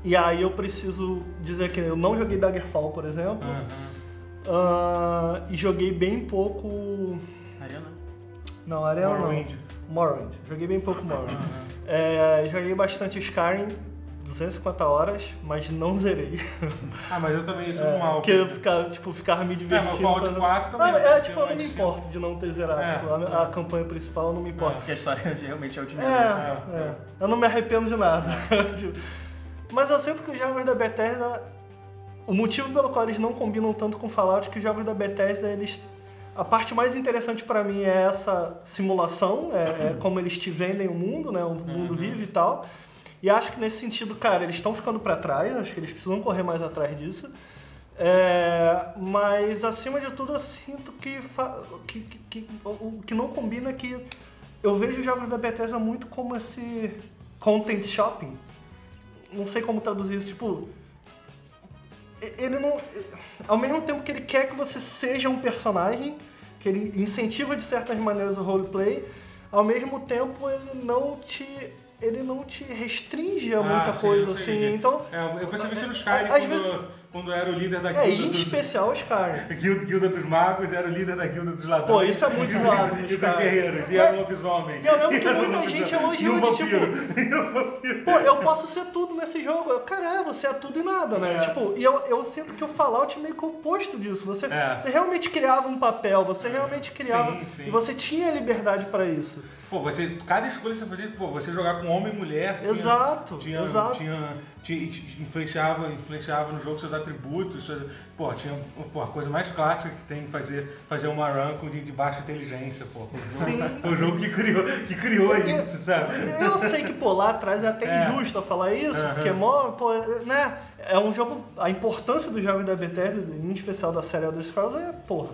B: E aí eu preciso dizer que eu não joguei Daggerfall, por exemplo. Uhum. Uh, e joguei bem pouco.
C: Arena?
B: Não, Arena
A: Morrowind.
B: não. Morrowind. Joguei bem pouco Morrowind. Uhum. É, joguei bastante Skyrim 250 horas, mas não zerei.
A: Ah, mas eu também sou é, mal.
B: Porque eu ficava, tipo, ficava me divertindo. É,
A: mas o Fallout fazendo... 4 também.
B: Ah, é, tipo, eu não me importo de não ter zerado. É, tipo, a, é. a, campanha principal eu não me importo. É,
C: porque a história realmente é o
B: É, é, Eu não me arrependo de nada. Tipo, mas eu sinto que os jogos da Bethesda... O motivo pelo qual eles não combinam tanto com Fallout é que os jogos da Bethesda, eles... A parte mais interessante para mim é essa simulação, é, é, como eles te vendem o mundo, né? O mundo uhum. vive e tal. E acho que nesse sentido, cara, eles estão ficando para trás, acho que eles precisam correr mais atrás disso. É, mas acima de tudo eu sinto que, que, que, que, o que não combina é que eu vejo os jogos da Bethesda muito como esse content shopping. Não sei como traduzir isso, tipo. Ele não. Ao mesmo tempo que ele quer que você seja um personagem, que ele incentiva de certas maneiras o roleplay, ao mesmo tempo ele não te ele não te restringe a ah, muita sim, coisa, assim. Então.
A: É, eu percebi isso no Skyrim quando, vezes, quando era o líder da
B: guilda. É, em especial o Skyrim.
A: Guilda, guilda dos Magos, era o líder da guilda dos ladrões.
B: Pô, isso é muito zoado.
A: E dos guerreiros, e era um lobisomem.
B: E eu lembro que muita gente elogiou de tipo. Pô, eu posso ser tudo nesse jogo. Eu, cara, você é tudo e nada, né? É. Tipo, e eu, eu sinto que o Fallout é meio que o oposto disso. Você, é. você realmente criava um papel, você realmente criava. Sim, sim. E você tinha liberdade para isso.
A: Pô, você, cada escolha que você fazia, pô, você jogar com homem e mulher.
B: Exato,
A: tinha,
B: exato.
A: Tinha, tinha, influenciava, influenciava no jogo seus atributos. Seus, pô, tinha pô, a coisa mais clássica que tem fazer, fazer uma run com de, de baixa inteligência, pô. Sim. Foi o jogo que criou, que criou eu, isso, sabe?
B: Eu sei que, pô, lá atrás é até é. injusto falar isso, uhum. porque, pô, né? É um jogo. A importância do jogo da Bethesda, em especial da série Elder Scrolls, é, porra.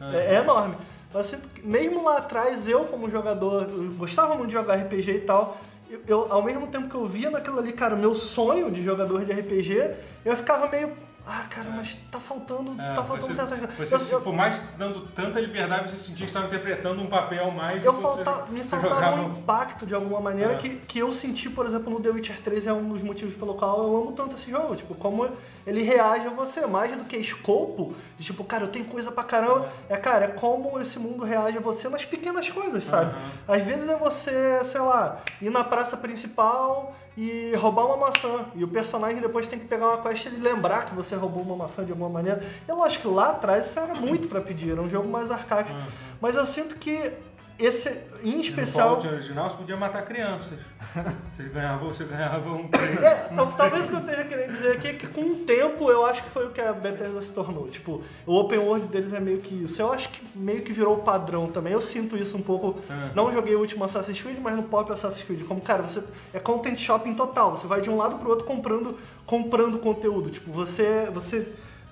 B: Uhum. É, é enorme. Eu sinto que, mesmo lá atrás, eu como jogador, eu gostava muito de jogar RPG e tal, eu, eu, ao mesmo tempo que eu via naquilo ali, cara, o meu sonho de jogador de RPG, eu ficava meio, ah, cara, mas tá faltando, é, tá faltando
A: você, Você, eu, por mais dando tanta liberdade, você sentia que estava interpretando um papel mais.
B: Eu falta, me faltava jogava... um impacto de alguma maneira é. que, que eu senti, por exemplo, no The Witcher 3 é um dos motivos pelo qual eu amo tanto esse jogo. Tipo, como ele reage a você, mais do que escopo, de tipo, cara, eu tenho coisa pra caramba. É, cara, é como esse mundo reage a você nas pequenas coisas, sabe? Uhum. Às vezes é você, sei lá, ir na praça principal e roubar uma maçã. E o personagem depois tem que pegar uma quest e lembrar que você roubou uma maçã de alguma maneira. Eu acho que lá atrás isso era muito para pedir, era um jogo mais arcaico. Uhum. Mas eu sinto que esse, em
A: No
B: especial.
A: Fallout original você podia matar crianças. Você ganhava, você ganhava um.
B: É, tal- talvez o que eu esteja querendo dizer aqui é que com o tempo eu acho que foi o que a Bethesda se tornou. Tipo, o open world deles é meio que isso. Eu acho que meio que virou padrão também. Eu sinto isso um pouco.
A: Ah.
B: Não joguei o último Assassin's Creed, mas no pop Assassin's Creed. Como, cara, você é content shopping total. Você vai de um lado pro outro comprando, comprando conteúdo. Tipo, você. você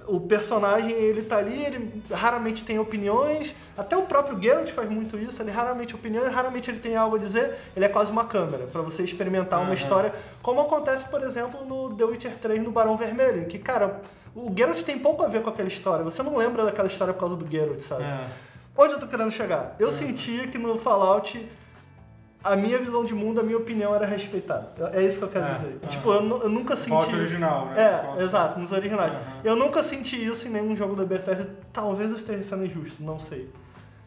B: o personagem, ele tá ali, ele raramente tem opiniões. Até o próprio Geralt faz muito isso. Ele raramente opiniões, raramente ele tem algo a dizer. Ele é quase uma câmera para você experimentar uma
A: Aham.
B: história, como acontece, por exemplo, no The Witcher 3 no Barão Vermelho, em que, cara, o Geralt tem pouco a ver com aquela história. Você não lembra daquela história por causa do Geralt, sabe?
A: É.
B: Onde eu tô querendo chegar? Eu sentia que no Fallout a minha visão de mundo, a minha opinião era respeitada. É isso que eu quero
A: É,
B: dizer.
A: aham.
B: Tipo, eu, eu nunca senti isso.
A: original, né?
B: É, exato, nos originais.
A: Aham.
B: Eu nunca senti isso em nenhum jogo da Bethesda. Talvez eu esteja sendo injusto, não sei.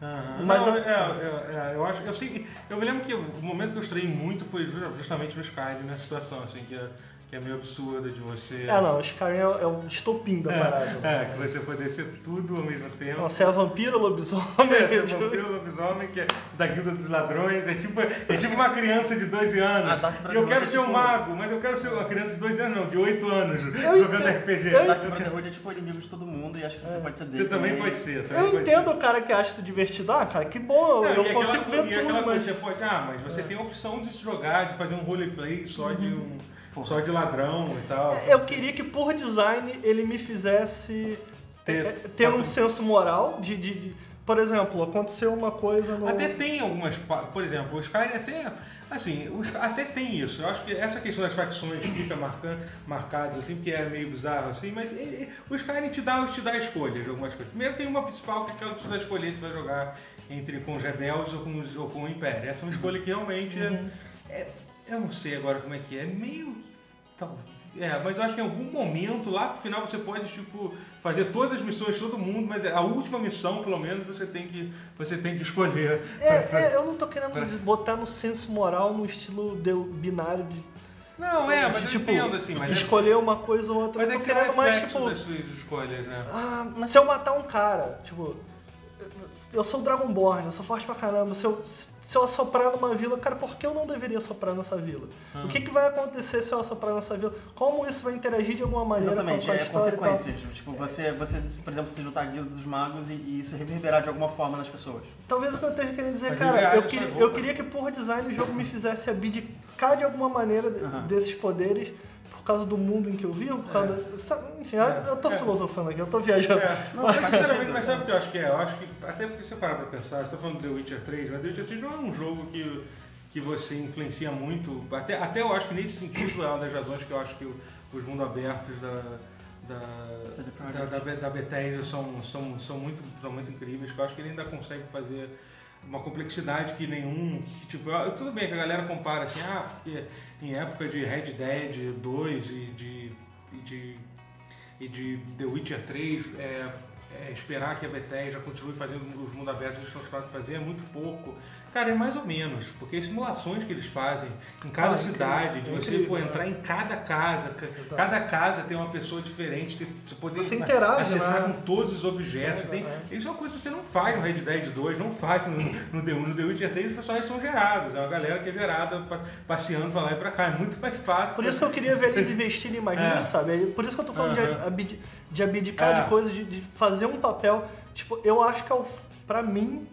A: Aham.
B: Mas
A: Não,
B: eu-
A: é, é, é, eu acho, eu sei, eu me lembro que o momento que eu estranhei muito foi ju- justamente no Skyrim, nessa situação, assim, que é, que é meio absurda de você...
B: É, não, o Skyrim é, é o estopim da parada.
A: É, é, que você poder ser tudo ao mesmo tempo.
B: Não, você é vampiro, lobisomem.
A: É,
B: tipo,
A: vampiro, lobisomem, que é da guilda dos ladrões, é tipo, é tipo uma criança de 12 anos.
C: A Dark
A: E eu quero
C: é
A: ser um mago, mas eu quero ser uma criança de 12 anos, não, de 8 anos,
B: Eu
A: jogando
B: entendo.
A: RPG.
B: Eu
C: Dark Brotherhood é tipo inimigo de todo mundo e acho que você pode ser dele.
A: Você também pode ser. Também
B: Eu
A: pode
B: entendo
A: ser.
B: o cara que acha isso divertido. Ah, cara, que bom,
A: Não,
B: eu
A: e
B: consigo
A: aquela,
B: ver
A: e aquela
B: tudo,
A: coisa,
B: mas...
A: você pode, ah, mas você tem a opção de se jogar, de fazer um roleplay só de um. Só de ladrão e tal.
B: Eu queria que por design ele me fizesse
A: Ter-
B: ter, ter um senso moral de, de, de- Por exemplo, aconteceu uma coisa no.
A: Até tem algumas. Por exemplo, o Skyrim até. Assim, o Sky- até tem isso. Eu acho que essa questão das facções fica marcando, marcadas assim, porque é meio bizarro assim, mas e- o Skyrim te dá, te dá escolhas de algumas coisas. Primeiro tem uma principal que ela te dá escolher se vai jogar entre com os rebeldes ou com, os, ou com o Império. Essa é uma escolha que realmente é, é- Eu não sei agora como é que é. É meio que. Tal, é, mas eu acho que em algum momento, lá pro final, você pode, tipo, fazer todas as missões de todo mundo, mas a última missão, pelo menos, você tem que, você tem que escolher.
B: É, é, eu não tô querendo
A: pra-
B: botar no senso moral no estilo de, binário de,
A: Não, é, mas
B: tipo,
A: entendo, assim, mas é,
B: escolher uma coisa ou outra.
A: mas
B: eu
A: é
B: tô
A: que é
B: querendo
A: um
B: mais, tipo.
A: das suas escolhas, né?
B: Ah, se eu matar um cara, tipo, eu sou o Dragonborn, eu sou forte pra caramba. Se eu, se eu assoprar numa vila, cara, por que eu não deveria assoprar nessa vila?
A: Ah.
B: O que, que vai acontecer se eu assoprar nessa vila? Como isso vai interagir de alguma maneira
C: Exatamente,
B: com a
C: é consequências. Tipo, você, você, por exemplo, se juntar à guilda dos magos e, e isso reverberar de alguma forma nas pessoas.
B: Talvez o que eu esteja querendo dizer,
A: Mas
B: cara, eu queria, eu queria que por design o jogo me fizesse abdicar de alguma maneira desses poderes causa do mundo em que eu vivo, por causa da- sabe, enfim, eu tô
A: É.
B: filosofando aqui, eu tô viajando.
A: É,
C: Não,
A: mas, sinceramente, mas sabe o que eu acho que é? Eu acho que, até porque se você parar pra pensar, você tá falando do The Witcher 3, mas The Witcher 3 não é um jogo que, que você influencia muito, até, até eu acho que nesse sentido é uma das razões que eu acho que o- os mundos abertos da, da, da, da, da Bethesda são, são, são, muito, são muito incríveis, que eu acho que ele ainda consegue fazer uma complexidade que nenhum. Que, tipo, eu- tudo bem que a galera compara assim, ah, porque em época de Red Dead 2 e de, e de, e de The Witcher 3, é, é, esperar que a Bethesda continue fazendo os mundos abertos que eles estão a fazer é muito pouco. Cara, é mais ou menos, porque as simulações que eles fazem em cada
B: Ah, incrível,
A: cidade, de
B: é
A: você
B: incrível,
A: pô,
B: né?
A: entrar em cada casa, ca-
B: Exato.
A: cada casa tem uma pessoa diferente, ter, você poder
B: Você interage,
A: acessar
B: né?
A: com todos os objetos.
B: É,
A: tem-
B: é.
A: Isso é uma coisa que você não faz no Red Dead 2, não faz no, no The 1. No The Witcher 3 os personagens são gerados, é uma galera que é gerada pa- passeando pra lá e pra cá. É muito mais fácil.
B: Por isso que eu queria ver eles investirem mais
A: É.
B: nisso, sabe? Por isso que eu tô falando de,
A: Aham.
B: abdi- de abdicar
A: É.
B: de coisas, de, de fazer um papel. Tipo, eu acho que é o, pra mim,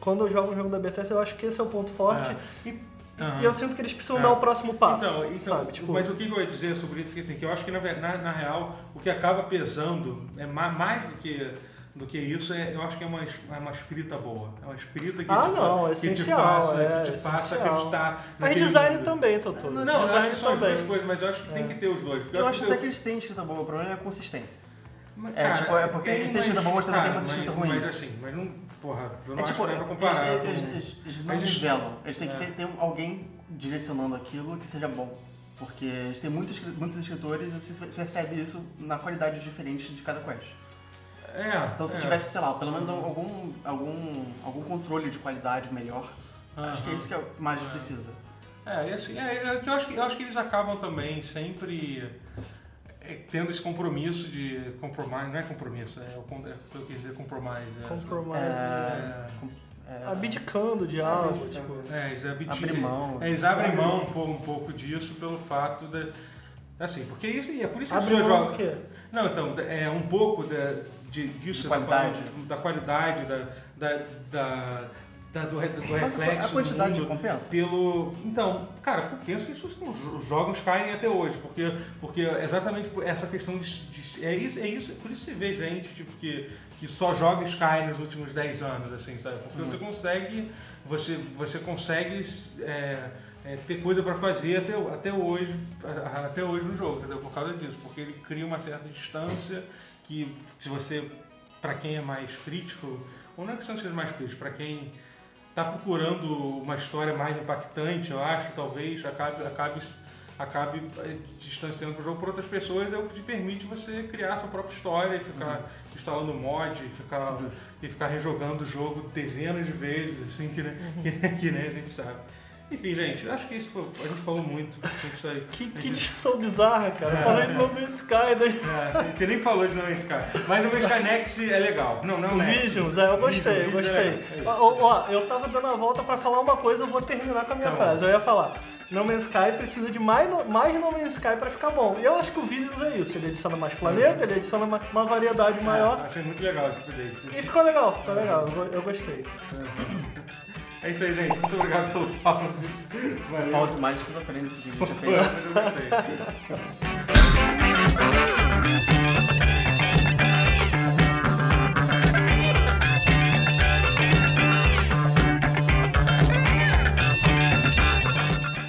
B: quando eu jogo um jogo da Bethesda, eu acho que esse é o ponto forte.
A: É. E-
B: E
A: Aham.
B: eu sinto que eles precisam
A: É.
B: dar o próximo passo.
A: Então, então
B: sabe? Tipo,
A: mas o que eu ia dizer sobre isso? Que, assim, que eu acho que na, na, na real o que acaba pesando é ma- mais do que, do que isso, é, eu acho que é uma, é uma escrita boa. É uma escrita que,
B: Ah,
A: te, fa-
B: não, é
A: que te faça,
B: é,
A: que te faça acreditar.
B: mas design
A: mundo.
B: também, Totoro.
A: Não, não, eu acho
B: design
A: que são as
B: também.
A: duas coisas, mas eu acho que tem que ter os dois. porque
C: Eu acho
A: que
C: até que eles têm escrita boa, o problema é a consistência.
A: Mas,
C: É, tipo, é porque eles têm escrita boa, você não tem
A: cara,
C: muita escrita
A: mas,
C: ruim.
A: Mas assim, mas não. Porra, eu não
C: É
A: acho
C: tipo,
A: que dá pra
C: eles,
A: comparar.
C: eles,
A: com-
C: eles- eles não
A: mas isso-
C: revelam. Eles têm que
A: É.
C: ter, ter alguém direcionando aquilo que seja bom. Porque eles têm muitos, muitos escritores e você percebe isso na qualidade diferente de cada quest.
A: É.
C: Então se
A: é.
C: tivesse, sei lá, pelo menos algum, algum, algum controle de qualidade melhor, acho que é isso que é mais precisa.
A: É, e assim, é, é eu, acho que, eu acho que eles acabam também sempre é, tendo esse compromisso de compromise, não é compromisso, é o é eu quis dizer compromise. É,
B: Compromise.
C: É, com- É,
B: abdicando de algo, tipo...
A: É, eles abdicam-
C: mão.
A: É, eles abrem mão um pouco, um pouco disso pelo fato de. Assim, porque isso, e é por isso que as
B: Abre
A: pessoas jogam.
B: quê?
A: Não, então, é um pouco da, de, disso,
C: De
A: você
C: qualidade.
A: falando, da qualidade, da, da, da, da- do, do reflexo.
C: a quantidade
A: do mundo,
C: compensa?
A: Pelo. Então, cara, eu penso que isso, são- os jogos caem até hoje, porque, porque exatamente por essa questão de, de- é isso, é isso, por isso você vê gente tipo, que, que só joga Sky nos últimos 10 anos, assim, sabe? Porque você consegue, você, você consegue é, é, ter coisa para fazer até, até hoje, até hoje no jogo, entendeu? Por causa disso, porque ele cria uma certa distância que se você, para quem é mais crítico, ou não é questão de ser mais crítico, para quem tá procurando uma história mais impactante, eu acho, talvez acabe, acabe, acabe eh, distanciando o jogo por outras pessoas, é o que te permite você criar sua própria história e ficar instalando mod, e ficar, e ficar rejogando o jogo dezenas de vezes, assim, que, nem- que, que nem a gente sabe. Enfim, gente, eu acho que isso foi, a gente falou muito sobre isso aí.
B: Que, que
A: gente-
B: discussão bizarra, cara. Falei do No Man's Sky, daí...
A: é, a gente nem falou de No Man's Sky. Mas No Man's Sky Next é legal. Não, não é o Next.
B: Visions, é, eu gostei, eu
A: Visions é legal,
B: gostei.
A: é
B: Ó, ó, ó, eu tava dando a volta pra falar uma coisa, eu vou terminar com a minha
A: Tá bom.
B: frase. Eu ia falar, No Man's Sky precisa de mais No, mais no Man's Sky pra ficar bom. E eu acho que o Visions é isso, ele adiciona mais planeta, ele adiciona uma, uma variedade maior.
A: É, achei muito legal esse update.
B: E ficou legal, ficou legal, eu, eu gostei.
A: É isso aí, gente. Muito obrigado pelo pause. Valeu.
C: Pause mais esquizofrênico que a gente já fez.
A: eu gostei.